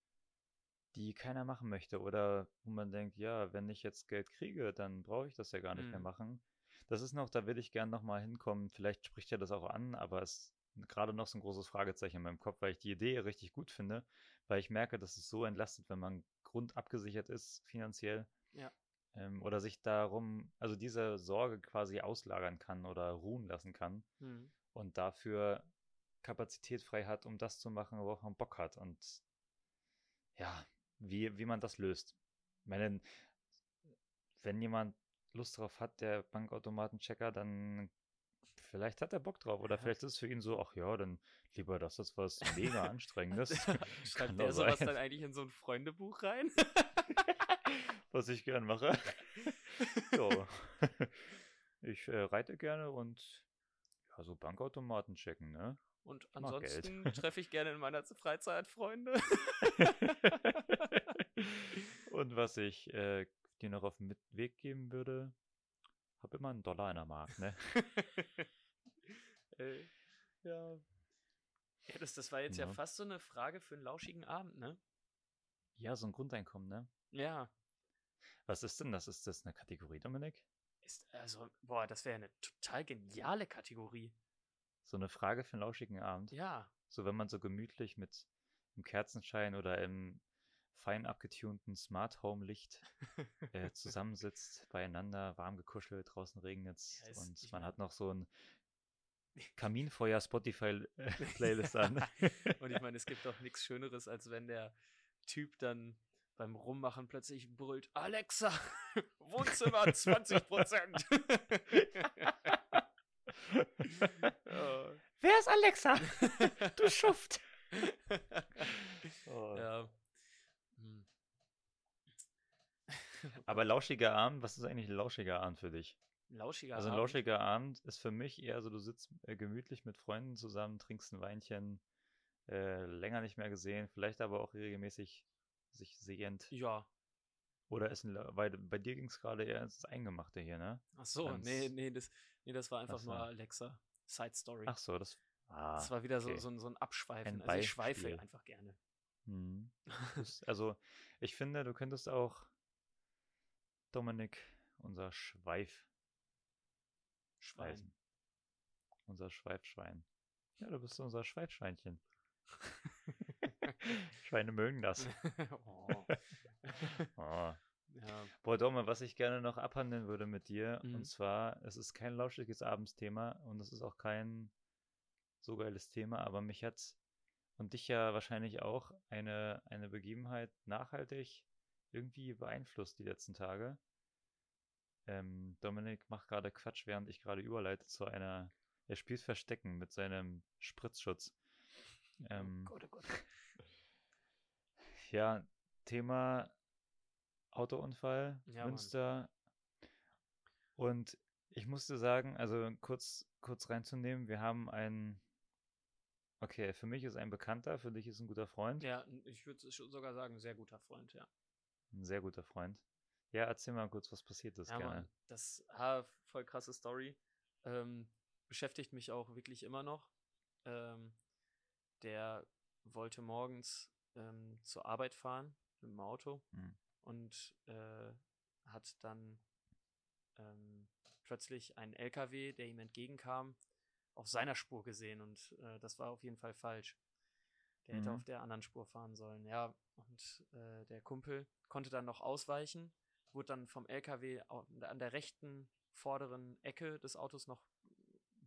die keiner machen möchte oder wo man denkt, ja, wenn ich jetzt Geld kriege, dann brauche ich das ja gar nicht mehr Mhm. machen. Das ist noch, da will ich gern nochmal hinkommen. Vielleicht spricht ja das auch an, aber es ist gerade noch so ein großes Fragezeichen in meinem Kopf, weil ich die Idee richtig gut finde, weil ich merke, dass es so entlastet, wenn man grundabgesichert ist, finanziell. Ja. Ähm, oder sich darum, also diese Sorge quasi auslagern kann oder ruhen lassen kann Hm. und dafür Kapazität frei hat, um das zu machen, worauf man Bock hat. Und ja, wie, wie man das löst. Ich meine, wenn jemand Lust drauf hat, der Bankautomatenchecker, dann vielleicht hat er Bock drauf. Oder Ja. vielleicht ist es für ihn so, ach ja, dann lieber das ist was mega Anstrengendes. Schreibt Kann der sowas sein. dann eigentlich in so ein Freundebuch rein? Was ich gern mache. so. Ich äh, reite gerne und ja, so Bankautomaten checken, ne? Und ansonsten treffe ich gerne in meiner Freizeit Freunde. und was ich äh, dir noch auf den Weg geben würde, hab immer einen Dollar in der Mark, ne? Ey. Ja. Ja, das, das war jetzt ja Ja. fast so eine Frage für einen lauschigen Abend, ne? Ja, so ein Grundeinkommen, ne? Ja. Was ist denn das? Ist das eine Kategorie, Dominik? Ist, also, boah, das wäre eine total geniale Kategorie. So eine Frage für einen lauschigen Abend? Ja. So, wenn man so gemütlich mit im Kerzenschein oder im fein abgetunten Smart Home Licht äh, zusammensitzt, beieinander, warm gekuschelt, draußen regnet Ja, ist- und man hat noch so ein Kaminfeuer Spotify äh, Playlist an. Und ich meine, es gibt doch nichts Schöneres, als wenn der Typ dann beim Rummachen plötzlich brüllt, Alexa, Wohnzimmer 20 Prozent. oh. Wer ist Alexa? Du Schuft! Oh. Ja. Hm. Aber lauschiger Abend, was ist eigentlich ein lauschiger Abend für dich? Lauschiger Also ein Abend. lauschiger Abend ist für mich eher so, du sitzt äh, gemütlich mit Freunden zusammen, trinkst ein Weinchen, äh, länger nicht mehr gesehen, vielleicht aber auch regelmäßig sich sehend. Ja. Oder ist ein, weil bei dir ging es gerade eher ins Eingemachte hier, ne? Ach so, Ganz- nee, nee, das, nee, das war einfach Ach so. nur Alexa. Side Story. Ach so, das. Ah, das war wieder so, okay. so, ein- so ein Abschweifen. Ein also ich schweife einfach gerne. Das- Also, ich finde, du könntest auch Dominik, unser Schweif, Schwein. Unser Schweifschwein. Ja, du bist unser Schweifschweinchen. Schweine mögen das. oh. Oh. Ja. Boah, Dome, was ich gerne noch abhandeln würde mit dir, Mhm. und zwar, es ist kein lauschiges Abendsthema und es ist auch kein so geiles Thema, aber mich hat und dich ja wahrscheinlich auch eine, eine Begebenheit nachhaltig irgendwie beeinflusst die letzten Tage. Ähm, Dominik macht gerade Quatsch, während ich gerade überleite zu einer, er spielt Verstecken mit seinem Spritzschutz. Ähm, oh Gott, oh Gott. ja, Thema Autounfall, Ja, Mann. Münster. Und ich musste sagen, also kurz, kurz reinzunehmen, wir haben einen, okay, für mich ist ein Bekannter, für dich ist ein guter Freund, Ja, ich würde sogar sagen, sehr guter Freund, ja. ein sehr guter Freund. Ja, erzähl mal kurz, was passiert ist, ja, gerne. Mann, das ah, voll krasse Story. Ähm, beschäftigt mich auch wirklich immer noch. Ähm, der wollte morgens ähm, zur Arbeit fahren mit dem Auto Hm. und äh, hat dann ähm, plötzlich einen LKW, der ihm entgegenkam, auf seiner Spur gesehen und äh, das war auf jeden Fall falsch. Der hätte Mhm. auf der anderen Spur fahren sollen, ja. Und äh, der Kumpel konnte dann noch ausweichen, wurde dann vom LKW an der rechten vorderen Ecke des Autos noch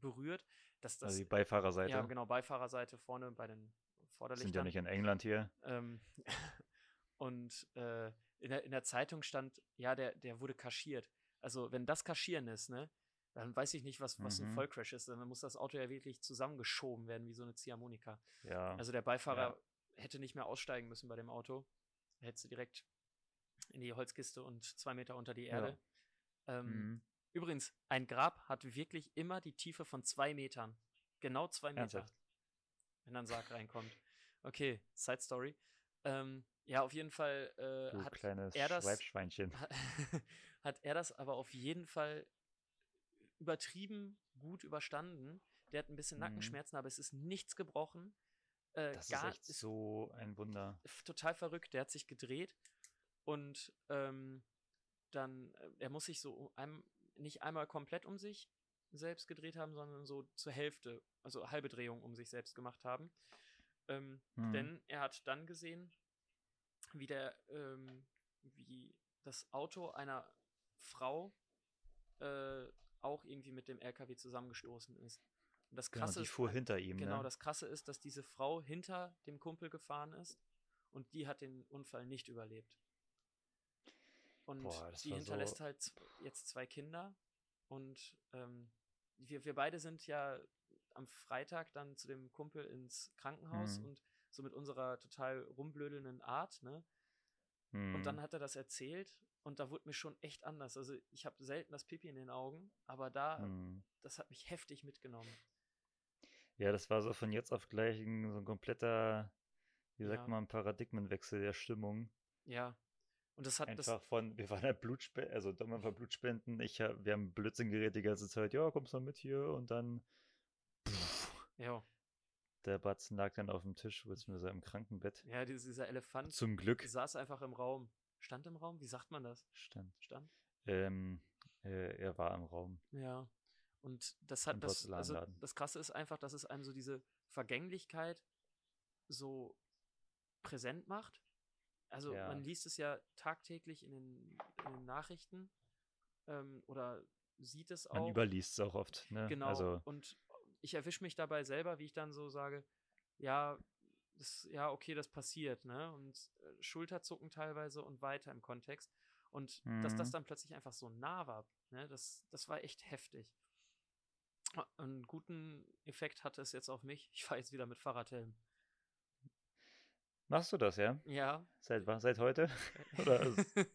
berührt. Das, das, also die Beifahrerseite ja, genau, Beifahrerseite vorne bei den sind Vorderlichtern. ja nicht in England hier. Ähm, und äh, in, der, in der Zeitung stand, ja, der, der wurde kaschiert. Also, wenn das Kaschieren ist, ne, dann weiß ich nicht, was, was ein Mhm. Vollcrash ist. Dann muss das Auto ja wirklich zusammengeschoben werden, wie so eine Ziehharmonika. Ja, Also, der Beifahrer hätte nicht mehr aussteigen müssen bei dem Auto. Hätte direkt in die Holzkiste und zwei Meter unter die Ja. Erde. Ähm, mhm. Übrigens, ein Grab hat wirklich immer die Tiefe von zwei Metern. Genau zwei Meter ernsthaft. wenn dann Sarg reinkommt. Okay, Side Story. Ähm, ja, auf jeden Fall äh, Du hat, er das- hat er das aber auf jeden Fall übertrieben gut überstanden. Der hat ein bisschen Mhm. Nackenschmerzen, aber es ist nichts gebrochen. Äh, Das ist gar, echt so ein Wunder. total verrückt. Der hat sich gedreht und ähm, dann, äh, er muss sich so einem, nicht einmal komplett um sich selbst gedreht haben, sondern so zur Hälfte, also halbe Drehung um sich selbst gemacht haben. Ähm, Mhm. Denn er hat dann gesehen, wie der, ähm, wie das Auto einer Frau äh, auch irgendwie mit dem LKW zusammengestoßen ist. Und das Genau, krasse die ist, fuhr hinter ihm, Genau, ne? das krasse ist, dass diese Frau hinter dem Kumpel gefahren ist und die hat den Unfall nicht überlebt. Und Boah, die hinterlässt so- halt jetzt zwei Kinder und ähm, wir, wir beide sind ja am Freitag dann zu dem Kumpel ins Krankenhaus Mhm. und so mit unserer total rumblödelnden Art, ne, Und Mhm. dann hat er das erzählt und da wurde mir schon echt anders. Also ich habe selten das Pipi in den Augen, aber da, Mhm. das hat mich heftig mitgenommen. Ja, das war so von jetzt auf gleich ein, so ein kompletter, wie sagt Ja. man, Paradigmenwechsel der Stimmung. Ja. Und das hat das. Einfach von, wir waren ja Blutspenden, also dann einfach Blutspenden. Ich hab, wir haben Blödsinn geredet die ganze Zeit. Ja, kommst du mal mit hier und dann Ja, der Batzen lag dann auf dem Tisch, beziehungsweise im Krankenbett. ja, dieser Elefant Zum Glück saß einfach im Raum. Stand im Raum? Wie sagt man das? stand. Stand? Ähm, äh, er war im Raum. Ja. Und das hat Im das, also das Krasse ist einfach, dass es einem so diese Vergänglichkeit so präsent macht. Also Ja. man liest es ja tagtäglich in den, in den Nachrichten ähm, oder sieht es Man auch. überliest es auch oft, ne? Genau. Also, Und ich erwische mich dabei selber, wie ich dann so sage, ja, das, ja, okay, das passiert, ne? Und äh, Schulterzucken teilweise und weiter im Kontext. Und dass das Mhm. dann plötzlich einfach so nah war, ne? Das, das war echt heftig. Einen guten Effekt hatte es jetzt auf mich. Ich fahre jetzt wieder mit Fahrradhelm. Machst du das, ja? Ja. Seit, seit heute? Oder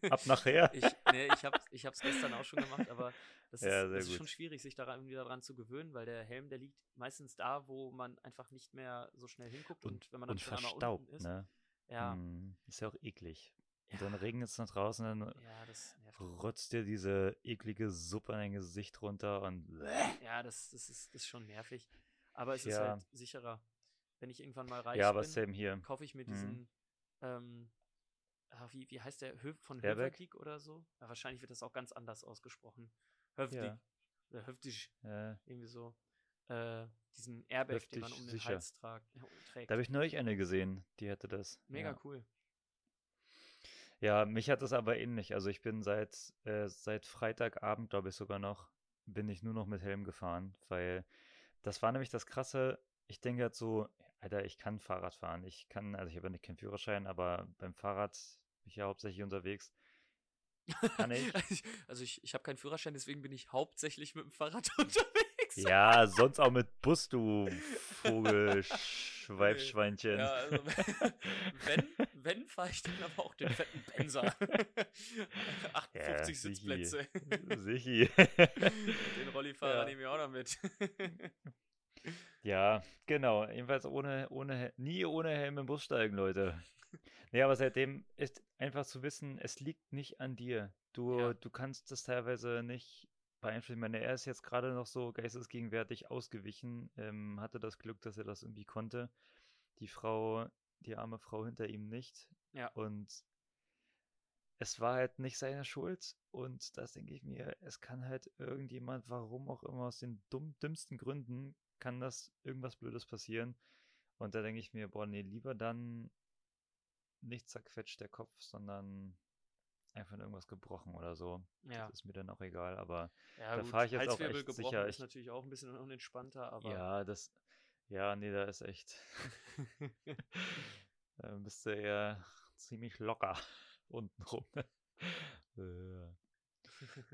ab nachher? Ich, nee, ich habe ich hab's gestern auch schon gemacht, aber das ist, Ja, das sehr ist schon schwierig, sich daran wieder dran zu gewöhnen, weil der Helm, der liegt meistens da, wo man einfach nicht mehr so schnell hinguckt und, Und, wenn man dann und schon einmal verstaubt, unten ist. ne? Ja, Hm, ist ja auch eklig. Und ja, dann regnet es nach draußen, dann ja, das rotzt dir diese eklige Suppe in dein Gesicht runter und Ja, das, das, ist, ist schon nervig. Aber es ist halt sicherer. Wenn ich irgendwann mal reich ja, bin, kaufe ich mir Mhm. diesen, ähm, ah, wie, wie heißt der, Hö von? Höverdick oder so? Ja, wahrscheinlich wird das auch ganz anders ausgesprochen. Höfdig. Ja. Oder Höfdig, Äh, irgendwie so. Äh, diesen Airbag, den man Höftig um den sicher. Hals tragt, ja, trägt. da habe ich neulich eine gesehen, die hätte das. Mega ja. cool. Ja, mich hat das aber ähnlich. Also ich bin seit, äh, seit Freitagabend, glaube ich sogar noch, bin ich nur noch mit Helm gefahren, weil das war nämlich das Krasse. Ich denke halt so, Alter, ich kann Fahrrad fahren. Ich kann, also ich habe ja nicht keinen Führerschein, aber beim Fahrrad bin ich ja hauptsächlich unterwegs. Kann ich? also ich, ich habe keinen Führerschein, deswegen bin ich hauptsächlich mit dem Fahrrad unterwegs. Ja, sonst auch mit Bus, du Vogelschweifschweinchen. Ja, also wenn, wenn fahre ich dann aber auch den fetten Penser. 58 Sichi. Sitzplätze. Sichi. Den Rollifahrer Ja. nehme ich auch noch mit. Ja, genau. Jedenfalls ohne, ohne, nie ohne Helm im Bus steigen, Leute. Nee, aber seitdem ist einfach zu wissen, es liegt nicht an dir. Du, Ja. du kannst das teilweise nicht beeinflussen. Ich meine, er ist jetzt gerade noch so geistesgegenwärtig ausgewichen, ähm, hatte das Glück, dass er das irgendwie konnte. Die Frau, die arme Frau hinter ihm nicht. Ja. Und es war halt nicht seine Schuld. Und das denke ich mir, es kann halt irgendjemand, warum auch immer, aus den dumm, dümmsten Gründen, kann das irgendwas Blödes passieren. Und da denke ich mir, boah, nee, lieber dann nicht zerquetscht der Kopf, sondern einfach irgendwas gebrochen oder so. Ja, Das ist mir dann auch egal, aber ja da gut. fahr ich jetzt auch echt sicher, ist ich- natürlich auch ein bisschen unentspannter, aber ja, das, ja, nee, da ist echt, da bist du eher ziemlich locker untenrum. Äh.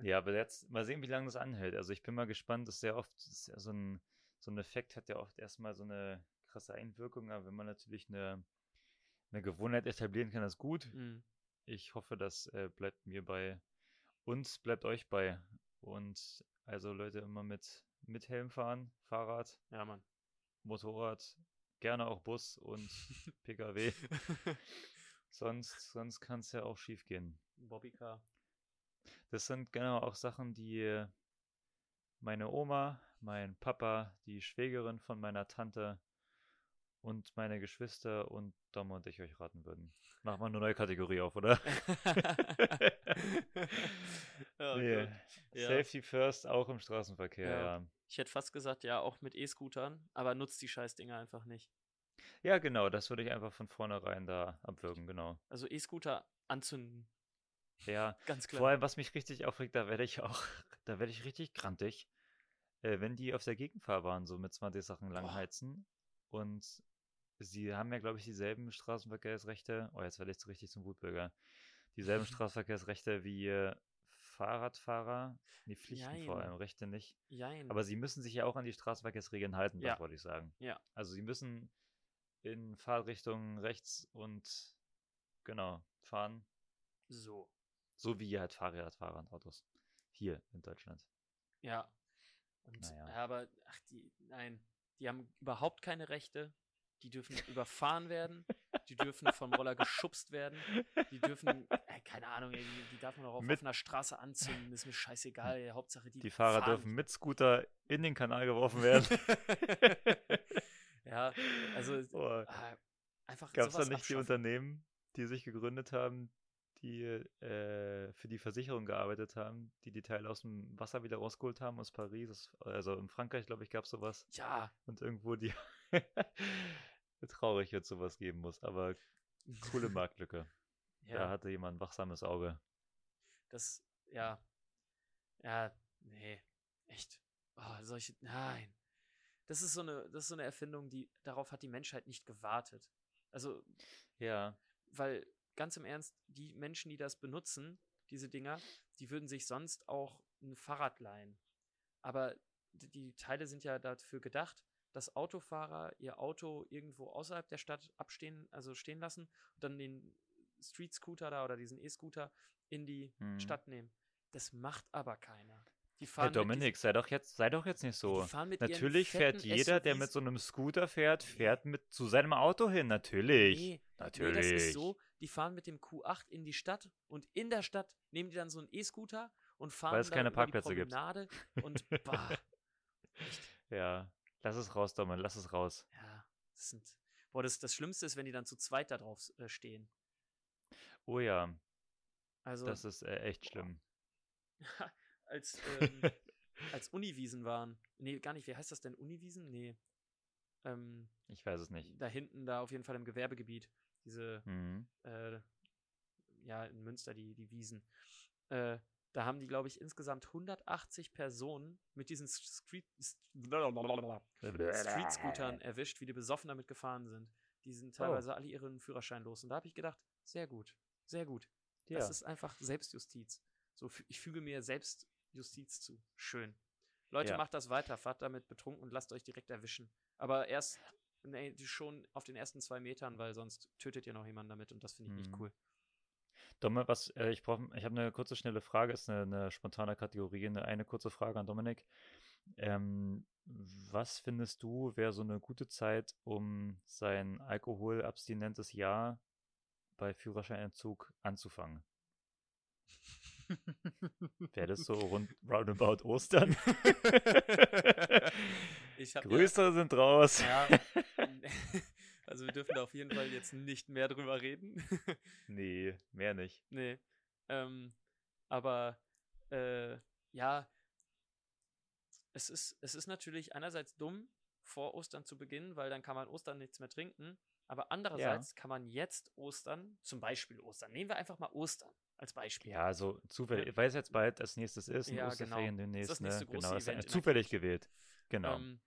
Ja, aber jetzt mal sehen, wie lange das anhält. Also ich bin mal gespannt, das ist sehr oft, ist ja so ein, so ein Effekt hat ja oft erstmal so eine krasse Einwirkung, aber wenn man natürlich eine, eine Gewohnheit etablieren kann, ist gut. Mhm. Ich hoffe, das äh, bleibt mir bei uns, bleibt euch bei. Und also Leute immer mit, mit Helm fahren, Fahrrad, ja, Mann. Motorrad, gerne auch Bus und PKW. Sonst, sonst kann es ja auch schief gehen. Bobbycar. Das sind genau auch Sachen, die meine Oma, mein Papa, die Schwägerin von meiner Tante und meine Geschwister und Dom und ich euch raten würden. Machen wir eine neue Kategorie auf, oder? oh, Nee. Ja. Safety first, auch im Straßenverkehr, Ja. ja. Ich hätte fast gesagt, ja, auch mit E-Scootern, aber nutzt die Scheißdinger einfach nicht. Ja, genau, das würde ich einfach von vornherein da abwürgen, genau. Also E-Scooter anzünden, Ja, ganz klar. vor allem, was mich richtig aufregt, da werde ich auch, da werde ich richtig grantig, äh, wenn die auf der Gegenfahrbahn so mit 20 Sachen Boah. langheizen und sie haben ja, glaube ich, dieselben Straßenverkehrsrechte, oh, jetzt werde ich so richtig zum Wutbürger, dieselben Straßenverkehrsrechte wie äh, Fahrradfahrer, die Pflichten vor Jein. allem, Rechte nicht. Jein. Aber sie müssen sich ja auch an die Straßenverkehrsregeln halten, Ja. das wollte ich sagen. Ja. Also sie müssen in Fahrtrichtung rechts und genau fahren. So. So wie halt Fahrradfahrer und Autos. Hier in Deutschland. Ja. Und, Naja. ja, aber, ach, die, nein, die haben überhaupt keine Rechte. Die dürfen überfahren werden. Die dürfen vom Roller geschubst werden. Die dürfen, äh, keine Ahnung, die, die darf man auch auf Mit- offener Straße anzünden. Ist mir scheißegal. ey, Hauptsache, die, Die Fahrer fahren. dürfen mit Scooter in den Kanal geworfen werden. ja, also ah, einfach Gab es da nicht die abschaffen. Unternehmen, die sich gegründet haben, die äh, für die Versicherung gearbeitet haben, die die Teile aus dem Wasser wieder rausgeholt haben aus Paris? Also in Frankreich, glaube ich, gab es sowas. Ja, Und irgendwo die traurig jetzt sowas geben muss. Aber coole Marktlücke. Da ja, hatte jemand ein wachsames Auge. das, ja, ja, nee, echt. Oh, solche, nein. Das ist so eine, das ist so eine Erfindung, die, darauf hat die Menschheit nicht gewartet. Also, Ja. weil ganz im Ernst, die Menschen, die das benutzen, diese Dinger, die würden sich sonst auch ein Fahrrad leihen. Aber die Teile sind ja dafür gedacht, dass Autofahrer ihr Auto irgendwo außerhalb der Stadt abstehen, also stehen lassen und dann den Street Scooter da oder diesen E-Scooter in die Mhm. Stadt nehmen. Das macht aber keiner. Die fahren mit Dominik, sei doch jetzt, sei doch jetzt nicht so. Natürlich fährt jeder, der SUVs mit so einem Scooter fährt, fährt mit zu seinem Auto hin. Natürlich. Nee, Nee, Natürlich. das ist so, die fahren mit dem Q8 in die Stadt und in der Stadt nehmen die dann so einen E-Scooter und fahren es da keine Parkplätze gibt. Und bah, Ja. Lass es raus, Domin, lass es raus. ja, das sind, boah, das, das Schlimmste ist, wenn die dann zu zweit da drauf äh, stehen. Oh ja, Also, das ist äh, echt schlimm. als, ähm, als Uniwiesen waren, nee, gar nicht, wie heißt das denn, Uniwiesen? Nee, ähm, Ich weiß es nicht. da hinten, da auf jeden Fall im Gewerbegebiet, diese, Mhm. äh, ja, in Münster, die, die Wiesen. Äh, da haben die, glaube ich, insgesamt 180 Personen mit diesen Street, Street-Scootern erwischt, wie die besoffen damit gefahren sind. Die sind Oh. teilweise alle ihren Führerschein los. Und da habe ich gedacht, sehr gut, sehr gut. Das Ja. ist einfach Selbstjustiz. So, ich füge mir Selbstjustiz zu. Schön. Leute, Ja. macht das weiter, fahrt damit betrunken und lasst euch direkt erwischen. Aber erst nee, schon auf den ersten zwei Metern, weil sonst tötet ihr noch jemanden damit und das finde ich nicht Mhm. cool. Domme, was, äh, ich brauche, ich habe eine kurze, schnelle Frage, ist eine, eine spontane Kategorie, eine, eine kurze Frage an Dominik. Ähm, was findest du, wäre so eine gute Zeit, um sein alkoholabstinentes Jahr bei Führerscheinentzug anzufangen? Wäre das so rund roundabout Ostern? Hab ja- sind raus. Ja, also wir dürfen da auf jeden Fall jetzt nicht mehr drüber reden. Nee, mehr nicht. nee. Ähm, aber äh, ja, es ist, es ist natürlich einerseits dumm, vor Ostern zu beginnen, weil dann kann man Ostern nichts mehr trinken. Aber andererseits kann man jetzt Ostern, zum Beispiel Ostern, nehmen wir einfach mal Ostern als Beispiel. Ja, so zufällig, weil es jetzt bald als nächstes ist, Ja, Osterferien genau. demnächst, Das ne? nächste große Genau, ist Event in der zufällig gewählt. Genau. Ähm,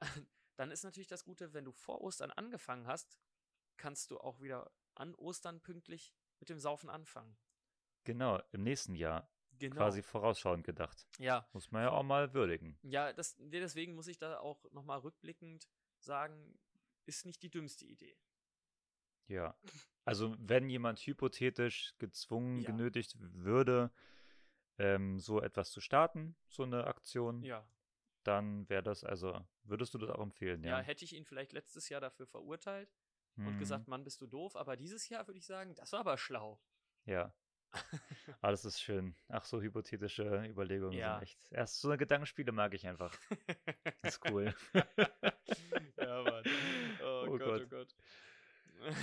dann ist natürlich das Gute, wenn du vor Ostern angefangen hast, kannst du auch wieder an Ostern pünktlich mit dem Saufen anfangen. Genau, im nächsten Jahr Genau. quasi vorausschauend gedacht. Ja, Muss man ja auch mal würdigen. ja, das, deswegen muss ich da auch nochmal rückblickend sagen, ist nicht die dümmste Idee. Ja. Also, wenn jemand hypothetisch gezwungen, Ja. genötigt würde, ähm, so etwas zu starten, so eine Aktion, Ja. dann wäre das, also, würdest du das auch empfehlen, ja. ja? hätte ich ihn vielleicht letztes Jahr dafür verurteilt und Mhm. gesagt, Mann, bist du doof, aber dieses Jahr würde ich sagen, das war aber schlau. Ja. Ah, das ist schön. Ach, so hypothetische Überlegungen Ja. sind echt. Erst so eine Gedankenspiele mag ich einfach. Das ist cool. ja, Mann. Oh, Oh Gott, Gott. oh Gott.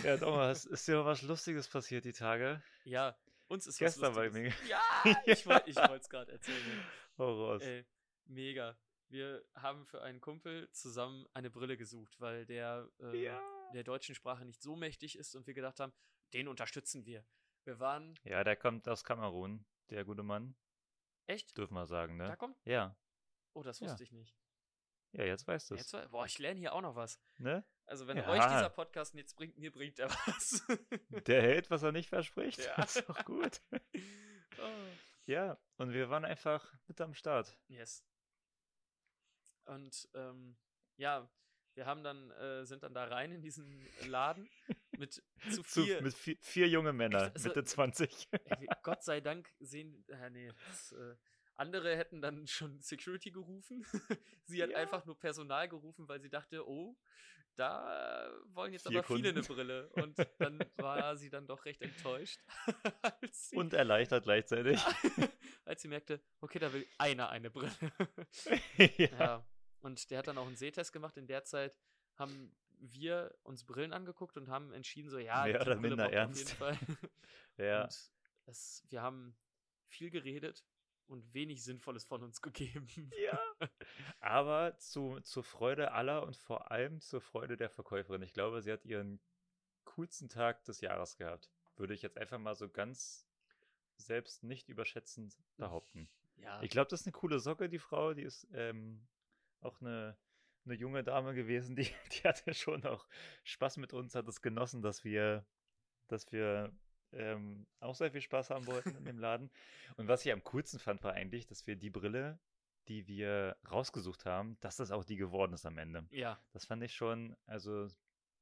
ja, Thomas, ist dir was Lustiges passiert die Tage? Ja, uns ist Gestern was bei Lustiges. mir. Ja, ich wollte es gerade erzählen. Hau raus. Ey, mega. Wir haben für einen Kumpel zusammen eine Brille gesucht, weil der äh, der deutschen Sprache nicht so mächtig ist und wir gedacht haben, den unterstützen wir. Wir waren Ja, der kommt aus Kamerun, der gute Mann. echt? Dürfen wir sagen, Da ne? kommt. Ja. Oh, das Ja. wusste ich nicht. Ja, jetzt weißt du es. Boah, ich lerne hier auch noch was. Ne? Also wenn Ja. euch dieser Podcast nichts bringt, mir bringt er was. Der hält, was er nicht verspricht. Ja. Das ist doch gut. oh. Ja, und wir waren einfach mit am Start. Yes. Und ähm, ja, wir haben dann, äh, sind dann da rein in diesen Laden mit zu Zu, vier. mit vier, vier junge Männer, also- Mitte 20. Ey, wir- Gott sei Dank sehen. Äh, nee, das, äh, andere hätten dann schon Security gerufen. sie hat Ja. einfach nur Personal gerufen, weil sie dachte, oh, da wollen jetzt Vier aber viele eine Kunden. Brille. Und dann war sie dann doch recht enttäuscht. sie, Und erleichtert gleichzeitig. als sie merkte, okay, da will einer eine Brille. ja. ja. Und der hat dann auch einen Sehtest gemacht. In der Zeit haben wir uns Brillen angeguckt und haben entschieden, so, ja, Mehr oder minder braucht auf jeden ernst. Fall. ja. Und es, wir haben viel geredet und wenig Sinnvolles von uns gegeben. Ja. Aber zu, zur Freude aller und vor allem zur Freude der Verkäuferin. Ich glaube, sie hat ihren coolsten Tag des Jahres gehabt. Würde ich jetzt einfach mal so ganz selbst nicht überschätzend behaupten. Ja, Ich glaube, das ist eine coole Socke, die Frau. Die ist ähm, auch eine, eine junge Dame gewesen. Die, die hatte schon auch Spaß mit uns, hat es genossen, dass wir, dass wir ähm, auch sehr viel Spaß haben wollten in dem Laden. Und was ich am coolsten fand, war eigentlich, dass wir die Brille, die wir rausgesucht haben, dass das auch die geworden ist am Ende. ja, Das fand ich schon, also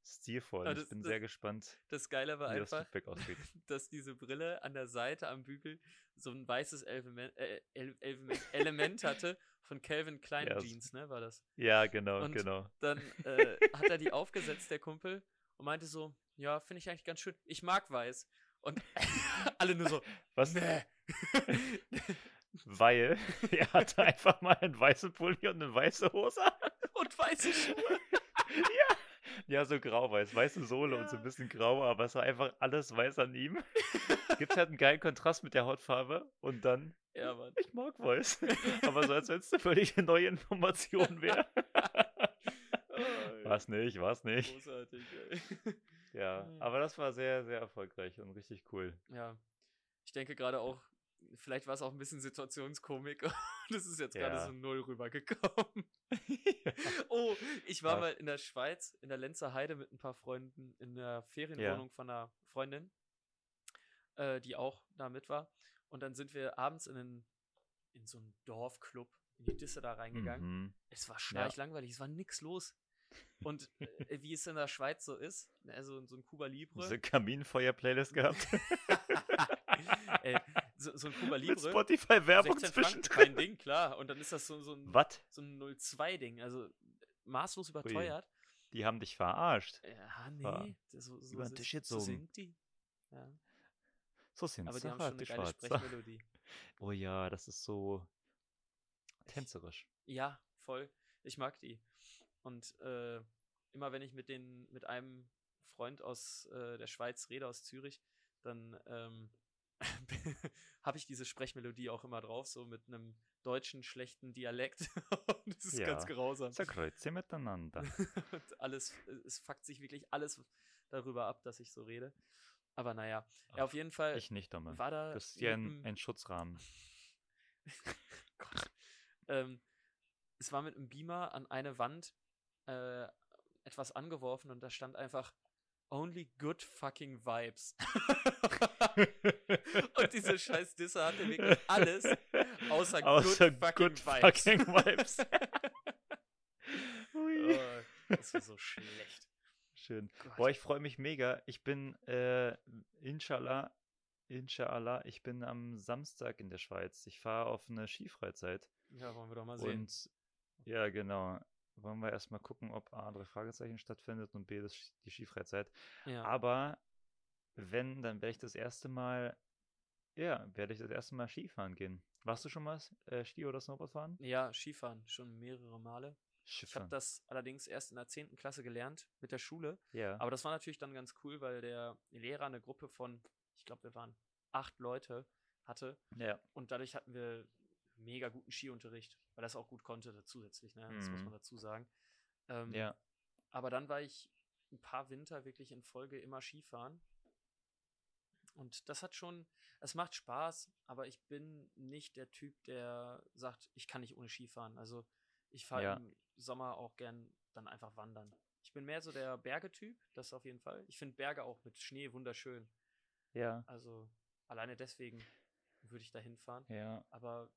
stilvoll. Ah, ich bin das- sehr gespannt, das Geile war einfach, dass diese Brille an der Seite am Bügel so ein weißes Element, äh, El- Element, Element hatte von Calvin Klein Ja, es- Jeans, ne, war das. Ja, genau, Und- genau. Dann äh, hat er die aufgesetzt, der Kumpel, und meinte so, ja, finde ich eigentlich ganz schön. Ich mag weiß. Und alle nur so, Was? nee. Weil er hatte einfach mal einen weißen Pulli und eine weiße Hose. und weiße Schuhe. ja. Ja, so grau-weiß. Weiße Sohle und so Ja. ein bisschen grau, aber es war einfach alles weiß an ihm. Gibt halt einen geilen Kontrast mit der Hautfarbe und dann, Ja, Mann. ich mag weiß. aber so als wenn es eine völlig neue Information wäre. Was nicht, was nicht. Großartig, ey. Ja, aber das war sehr, sehr erfolgreich und richtig cool. Ja. Ich denke gerade auch, vielleicht war es auch ein bisschen Situationskomik. Das ist jetzt gerade Ja. so null rübergekommen. Oh, ich war Ja. mal in der Schweiz, in der Lenzer Heide mit ein paar Freunden in der Ferienwohnung von einer Freundin, äh, die auch da mit war. Und dann sind wir abends in, einen, in so einen Dorfclub, in die Disse da reingegangen. Mhm. Es war schnarchlangweilig, es war nix los. Und äh, wie es in der Schweiz so ist, also so ein Cuba Libre. Diese Kaminfeuer-Playlist gehabt. Ey, so, so ein Cuba Libre. Spotify-Werbung 16 Franken, zwischendrin. kein Ding, klar. Und dann ist das so, so ein, Was? so ein 02-Ding, also maßlos überteuert. Die haben dich verarscht. Ja, nee, so, so, über den so, Tisch so gezogen. singt die. Ja. So sind Aber die haben schon eine geile. Sprechmelodie. Oh ja, das ist so tänzerisch. Ja, voll. Ich mag die. Und äh, immer wenn ich mit den, mit einem Freund aus äh, der Schweiz rede, aus Zürich, dann ähm, habe ich diese Sprechmelodie auch immer drauf, so mit einem deutschen schlechten Dialekt. Und das ist Ja. ganz grausam. Zerkreuze miteinander. Und alles, es fuckt sich wirklich alles darüber ab, dass ich so rede. Aber naja, ja, auf jeden Fall Ich nicht, Domme. war da. Das ist ja ein, ein Schutzrahmen. Gott. Ähm, es war mit einem Beamer an eine Wand äh, etwas angeworfen und da stand einfach Only good fucking vibes. und diese scheiß Disse hatte wirklich alles außer, Außer good fucking good vibes. fucking vibes. Oh, das war so schlecht. Schön. Gott. Boah, ich freue mich mega. Ich bin, äh, inshallah, inshallah, ich bin am Samstag in der Schweiz. Ich fahre auf eine Skifreizeit. Ja, wollen wir doch mal sehen. Und ja, genau. Wollen wir erstmal gucken, ob A, drei Fragezeichen stattfindet und B, das, die Skifreizeit. ja. Aber wenn, dann werde ich das erste Mal, ja, werde ich das erste Mal Skifahren gehen. Warst du schon mal äh, Ski- oder Snowboard fahren? ja, Skifahren schon mehrere Male. Ich habe das allerdings erst in der 10. Klasse gelernt mit der Schule. Ja. Aber das war natürlich dann ganz cool, weil der Lehrer eine Gruppe von, ich glaube, wir waren acht Leute hatte. ja. Und dadurch hatten wir mega guten Skiunterricht, weil das auch gut konnte zusätzlich, ne? Das muss Mhm. man dazu sagen. Ähm, Ja. Aber dann war ich ein paar Winter wirklich in Folge immer Skifahren. Und das hat schon, es macht Spaß, aber ich bin nicht der Typ, der sagt, ich kann nicht ohne Skifahren. Also ich fahre Ja. im Sommer auch gern dann einfach wandern. Ich bin mehr so der Bergetyp, das auf jeden Fall. Ich finde Berge auch mit Schnee wunderschön. Ja. Also alleine deswegen würde ich da hinfahren. Ja. Aber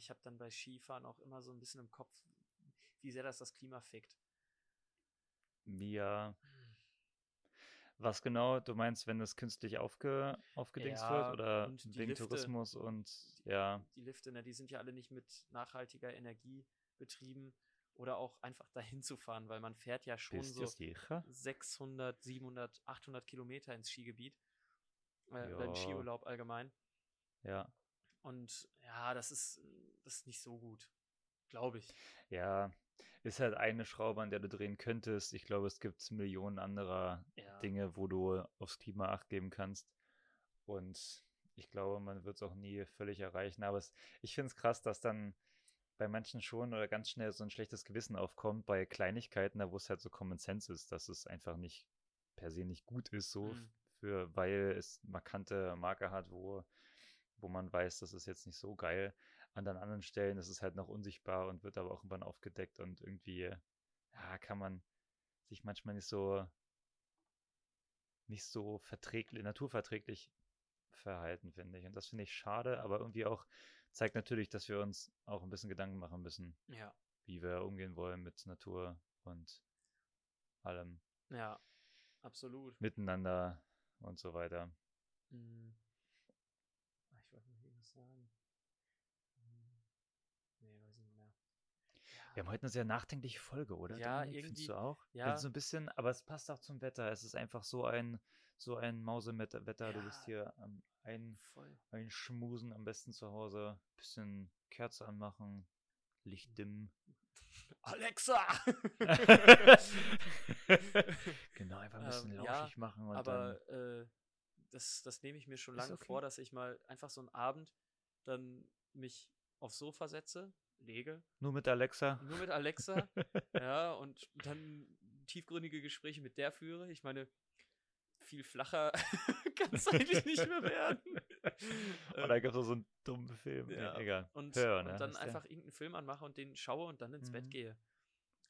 ich habe dann bei Skifahren auch immer so ein bisschen im Kopf, wie sehr das das Klima fickt. Ja. Was genau? Du meinst, wenn es künstlich aufge, aufgedingst Ja, wird oder wegen Lifte. Tourismus und ja, Die Lifte, ne, die sind ja alle nicht mit nachhaltiger Energie betrieben oder auch einfach dahin zu fahren, weil man fährt ja schon bist so du sicher? 600, 700, 800 Kilometer ins Skigebiet. Äh, in Skiurlaub allgemein. Ja. Und ja, das ist, das ist nicht so gut. Glaube ich. Ja, ist halt eine Schraube, an der du drehen könntest. Ich glaube, es gibt Millionen anderer Ja. Dinge, wo du aufs Klima acht geben kannst. Und ich glaube, man wird es auch nie völlig erreichen. Aber es, ich finde es krass, dass dann bei manchen schon oder ganz schnell so ein schlechtes Gewissen aufkommt bei Kleinigkeiten, da wo es halt so Common Sense ist, dass es einfach nicht per se nicht gut ist, so Mhm. für, weil es markante Marker hat, wo, wo man weiß, das ist jetzt nicht so geil. An den anderen Stellen ist es halt noch unsichtbar und wird aber auch irgendwann aufgedeckt und irgendwie, ja, kann man sich manchmal nicht so nicht so verträglich, naturverträglich verhalten, finde ich. Und das finde ich schade, aber irgendwie auch zeigt natürlich, dass wir uns auch ein bisschen Gedanken machen müssen, Ja. wie wir umgehen wollen mit Natur und allem Ja. Absolut. miteinander und so weiter. Hm. Ah, Ich wollte noch irgendwas sagen. Hm. Nee, weiß ich nicht mehr. Wir haben heute eine sehr nachdenkliche Folge, oder? Ja, Dominik? irgendwie- Findest du auch? ja. So ein bisschen, aber es passt auch zum Wetter. Es ist einfach so ein, so ein Mausewetter. Du bist Ja. hier am ein, Voll. einschmusen, am besten zu Hause. Bisschen Kerze anmachen, Licht dimmen. Alexa! genau, einfach ein bisschen Ähm, ja, lauschig machen und Aber äh, das, das nehme ich mir schon lange okay. vor, dass ich mal einfach so einen Abend dann mich aufs Sofa setze, lege, nur mit Alexa. nur mit Alexa, ja, und dann tiefgründige Gespräche mit der führe. Ich meine, viel flacher kann es eigentlich nicht mehr werden. Oh, Ähm, da gab es so einen dummen Film. ja, egal. und, Hör, ne? und dann Ist der- einfach irgendeinen Film anmache und den schaue und dann ins Mhm. Bett gehe.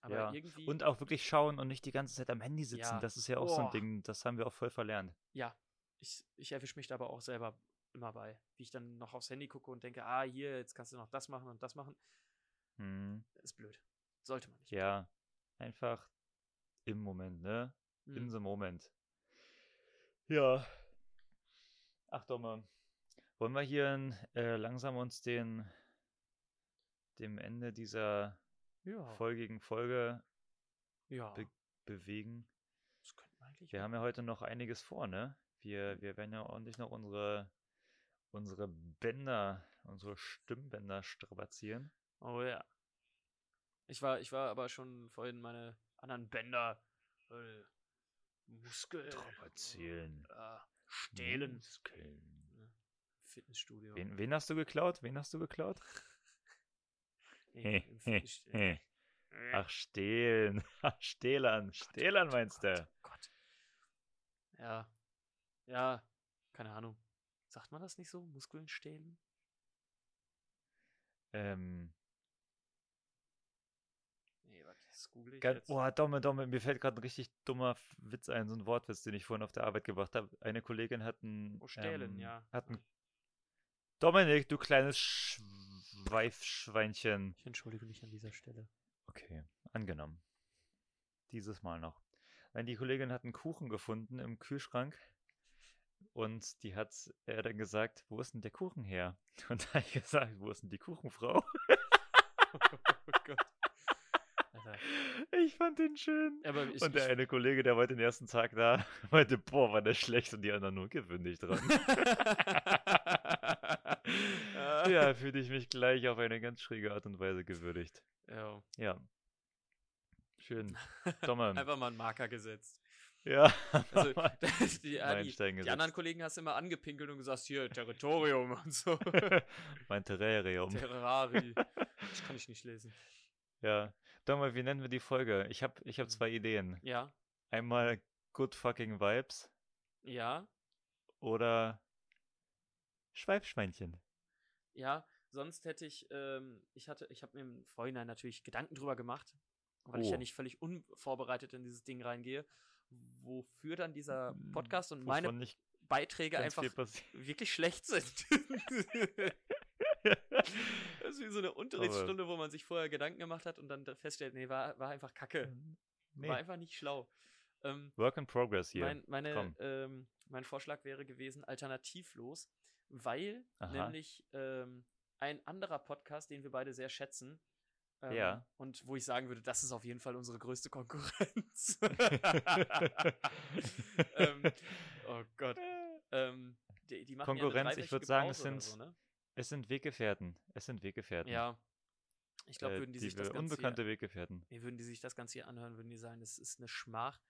Aber Ja, irgendwie, Und auch wirklich schauen und nicht die ganze Zeit am Handy sitzen. Ja. Das ist ja auch so ein Boah. Ding, das haben wir auch voll verlernt. ja, ich, ich erwische mich da aber auch selber immer bei, wie ich dann noch aufs Handy gucke und denke, ah, hier, jetzt kannst du noch das machen und das machen. Hm. Das ist blöd. Sollte man nicht. Ja, einfach im Moment, ne? In Hm. the moment. Ja. Ach doch mal. Wollen wir hier äh, langsam uns den dem Ende dieser Ja. folgigen Folge ja. be- bewegen? das könnten wir eigentlich. Wir haben ja heute noch einiges vor, ne? Wir, wir werden ja ordentlich noch unsere unsere Bänder, unsere Stimmbänder strapazieren. Oh ja. Ich war, ich war aber schon vorhin meine anderen Bänder. Äh, Muskeln. Strapazieren. Äh, Stählen. Muskeln. Ne? Fitnessstudio. Wen, wen hast du geklaut? Wen hast du geklaut? Nee, im Fitnessstudio. Ach, stehlen. Ach, Stählern. Stählern meinst du? Oh Gott. Ja. Ja, keine Ahnung. Sagt man das nicht so? Muskeln stählen? Ähm, Nee, warte, das google ich jetzt. boah, Domme, Domme, mir fällt gerade ein richtig dummer Witz ein, so ein Wortwitz, den ich vorhin auf der Arbeit gebracht habe. Eine Kollegin hat einen. Oh, stählen, ähm, ja. Hat einen, Dominik, du kleines Schweifschweinchen. Ich entschuldige mich an dieser Stelle. Okay, angenommen. Dieses Mal noch. Nein, die Kollegin hat einen Kuchen gefunden im Kühlschrank und die hat äh, dann gesagt, wo ist denn der Kuchen her? Und da habe ich gesagt, wo ist denn die Kuchenfrau? oh Gott. Alter. Ich fand den schön. Aber ich, und der ich, eine Kollege, der war den ersten Tag da, meinte, boah, war der schlecht und die anderen nur gewöhnlich dran. ja, fühlte ich mich gleich auf eine ganz schräge Art und Weise gewürdigt. ja. Ja. Schön. Einfach mal einen Marker gesetzt. Ja. Also, das- die, ah, die, die anderen Kollegen hast du immer angepinkelt und gesagt, hier, Territorium und so. mein Terrarium. Terrari. Das kann ich nicht lesen. Ja. Dommel, wie nennen wir die Folge? Ich habe ich hab Hm. zwei Ideen. Ja, Einmal Good Fucking Vibes ja, oder Schweifschweinchen. ja. Sonst hätte ich, ähm, ich hatte, ich habe mir im Vorhinein natürlich Gedanken drüber gemacht, weil ich ja Oh. nicht völlig unvorbereitet in dieses Ding reingehe, wofür dann dieser Mm, Podcast und Wovon meine Beiträge einfach wirklich schlecht sind. Das ist wie so eine Unterrichtsstunde, wo man sich vorher Gedanken gemacht hat und dann feststellt, nee, war, war einfach kacke. nee. War einfach nicht schlau. Ähm, Work in progress hier. mein, meine, ähm, mein Vorschlag wäre gewesen, alternativlos, weil Aha. nämlich ähm, ein anderer Podcast, den wir beide sehr schätzen, ähm, Ja. und wo ich sagen würde, das ist auf jeden Fall unsere größte Konkurrenz. ähm, oh Gott. Ähm, die, die Konkurrenz, ja ich würd dreiwöchige sagen, es sind- So, ne? Es sind Weggefährten. Es sind Weggefährten. Ja. Ich glaube, äh, würden die, sich wir- das Ganze unbekannte Weggefährten. hier, würden die sich das Ganze hier anhören, würden die sagen, das ist eine Schmach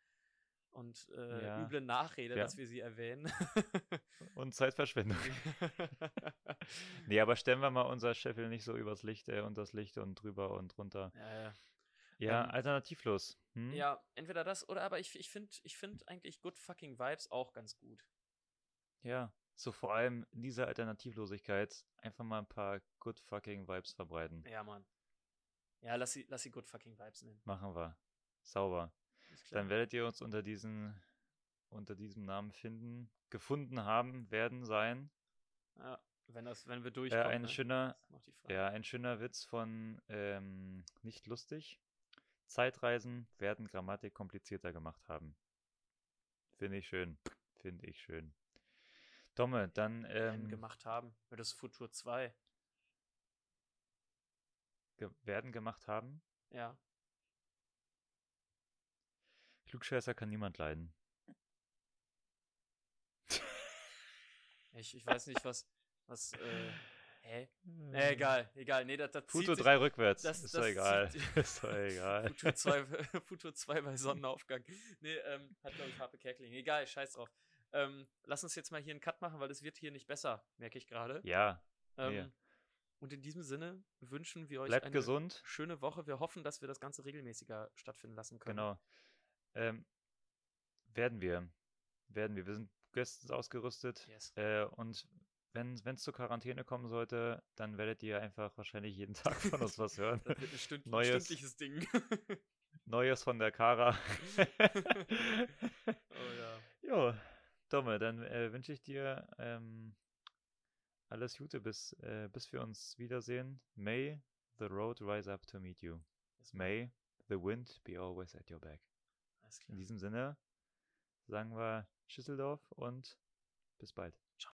und äh, Ja. üble Nachrede, Ja. dass wir sie erwähnen. Und Zeitverschwendung. nee, aber stellen wir mal unser Scheffel nicht so übers Licht, äh, unters Licht und drüber und drunter. ja, ja. Ja, Ähm, alternativlos. Hm? ja, entweder das oder aber ich, ich finde ich find eigentlich Good Fucking Vibes auch ganz gut. Ja. So vor allem in dieser Alternativlosigkeit einfach mal ein paar good fucking Vibes verbreiten. Ja, Mann. Ja, lass sie, lass sie Good Fucking Vibes nennen. Machen wir. Sauber. Ist klar. Dann werdet ihr uns unter diesen unter diesem Namen finden, gefunden haben, werden sein. ja, wenn, das, wenn wir durchkommen. ein ne? schöner, ja, ein schöner Witz von ähm, nicht lustig. Zeitreisen werden Grammatik komplizierter gemacht haben. Finde ich schön. Finde ich schön. Domme, dann werden ähm, gemacht haben. Für das Futur 2. ge werden gemacht haben. Ja. Klugscheißer kann niemand leiden. Ich, ich weiß nicht, was. was äh, hä? Nee, egal, egal. Nee, das, das Futur sich- 3 rückwärts. das- ist das doch egal. ist doch egal. Futur 2, Futur 2 bei Sonnenaufgang. Nee, ähm, hat, glaube ich, Harpe Kerkeling. Egal, scheiß drauf. Ähm, lass uns jetzt mal hier einen Cut machen, weil es wird hier nicht besser, merke ich gerade. Ja, Ähm, nee. Und in diesem Sinne wünschen wir euch bleibt eine gesund. schöne Woche. Wir hoffen, dass wir das Ganze regelmäßiger stattfinden lassen können. Genau. Ähm, werden wir. Werden wir. Wir sind bestens ausgerüstet. Yes. Äh, und wenn es zur Quarantäne kommen sollte, dann werdet ihr einfach wahrscheinlich jeden Tag von uns was hören. Das wird ein Stünd Neues. stündliches Ding. Neues von der Kara. oh ja. jo, Domme, dann äh, wünsche ich dir ähm, alles Gute, bis, äh, bis wir uns wiedersehen. May the road rise up to meet you. May the wind be always at your back. In diesem Sinne sagen wir Schüsseldorf und bis bald.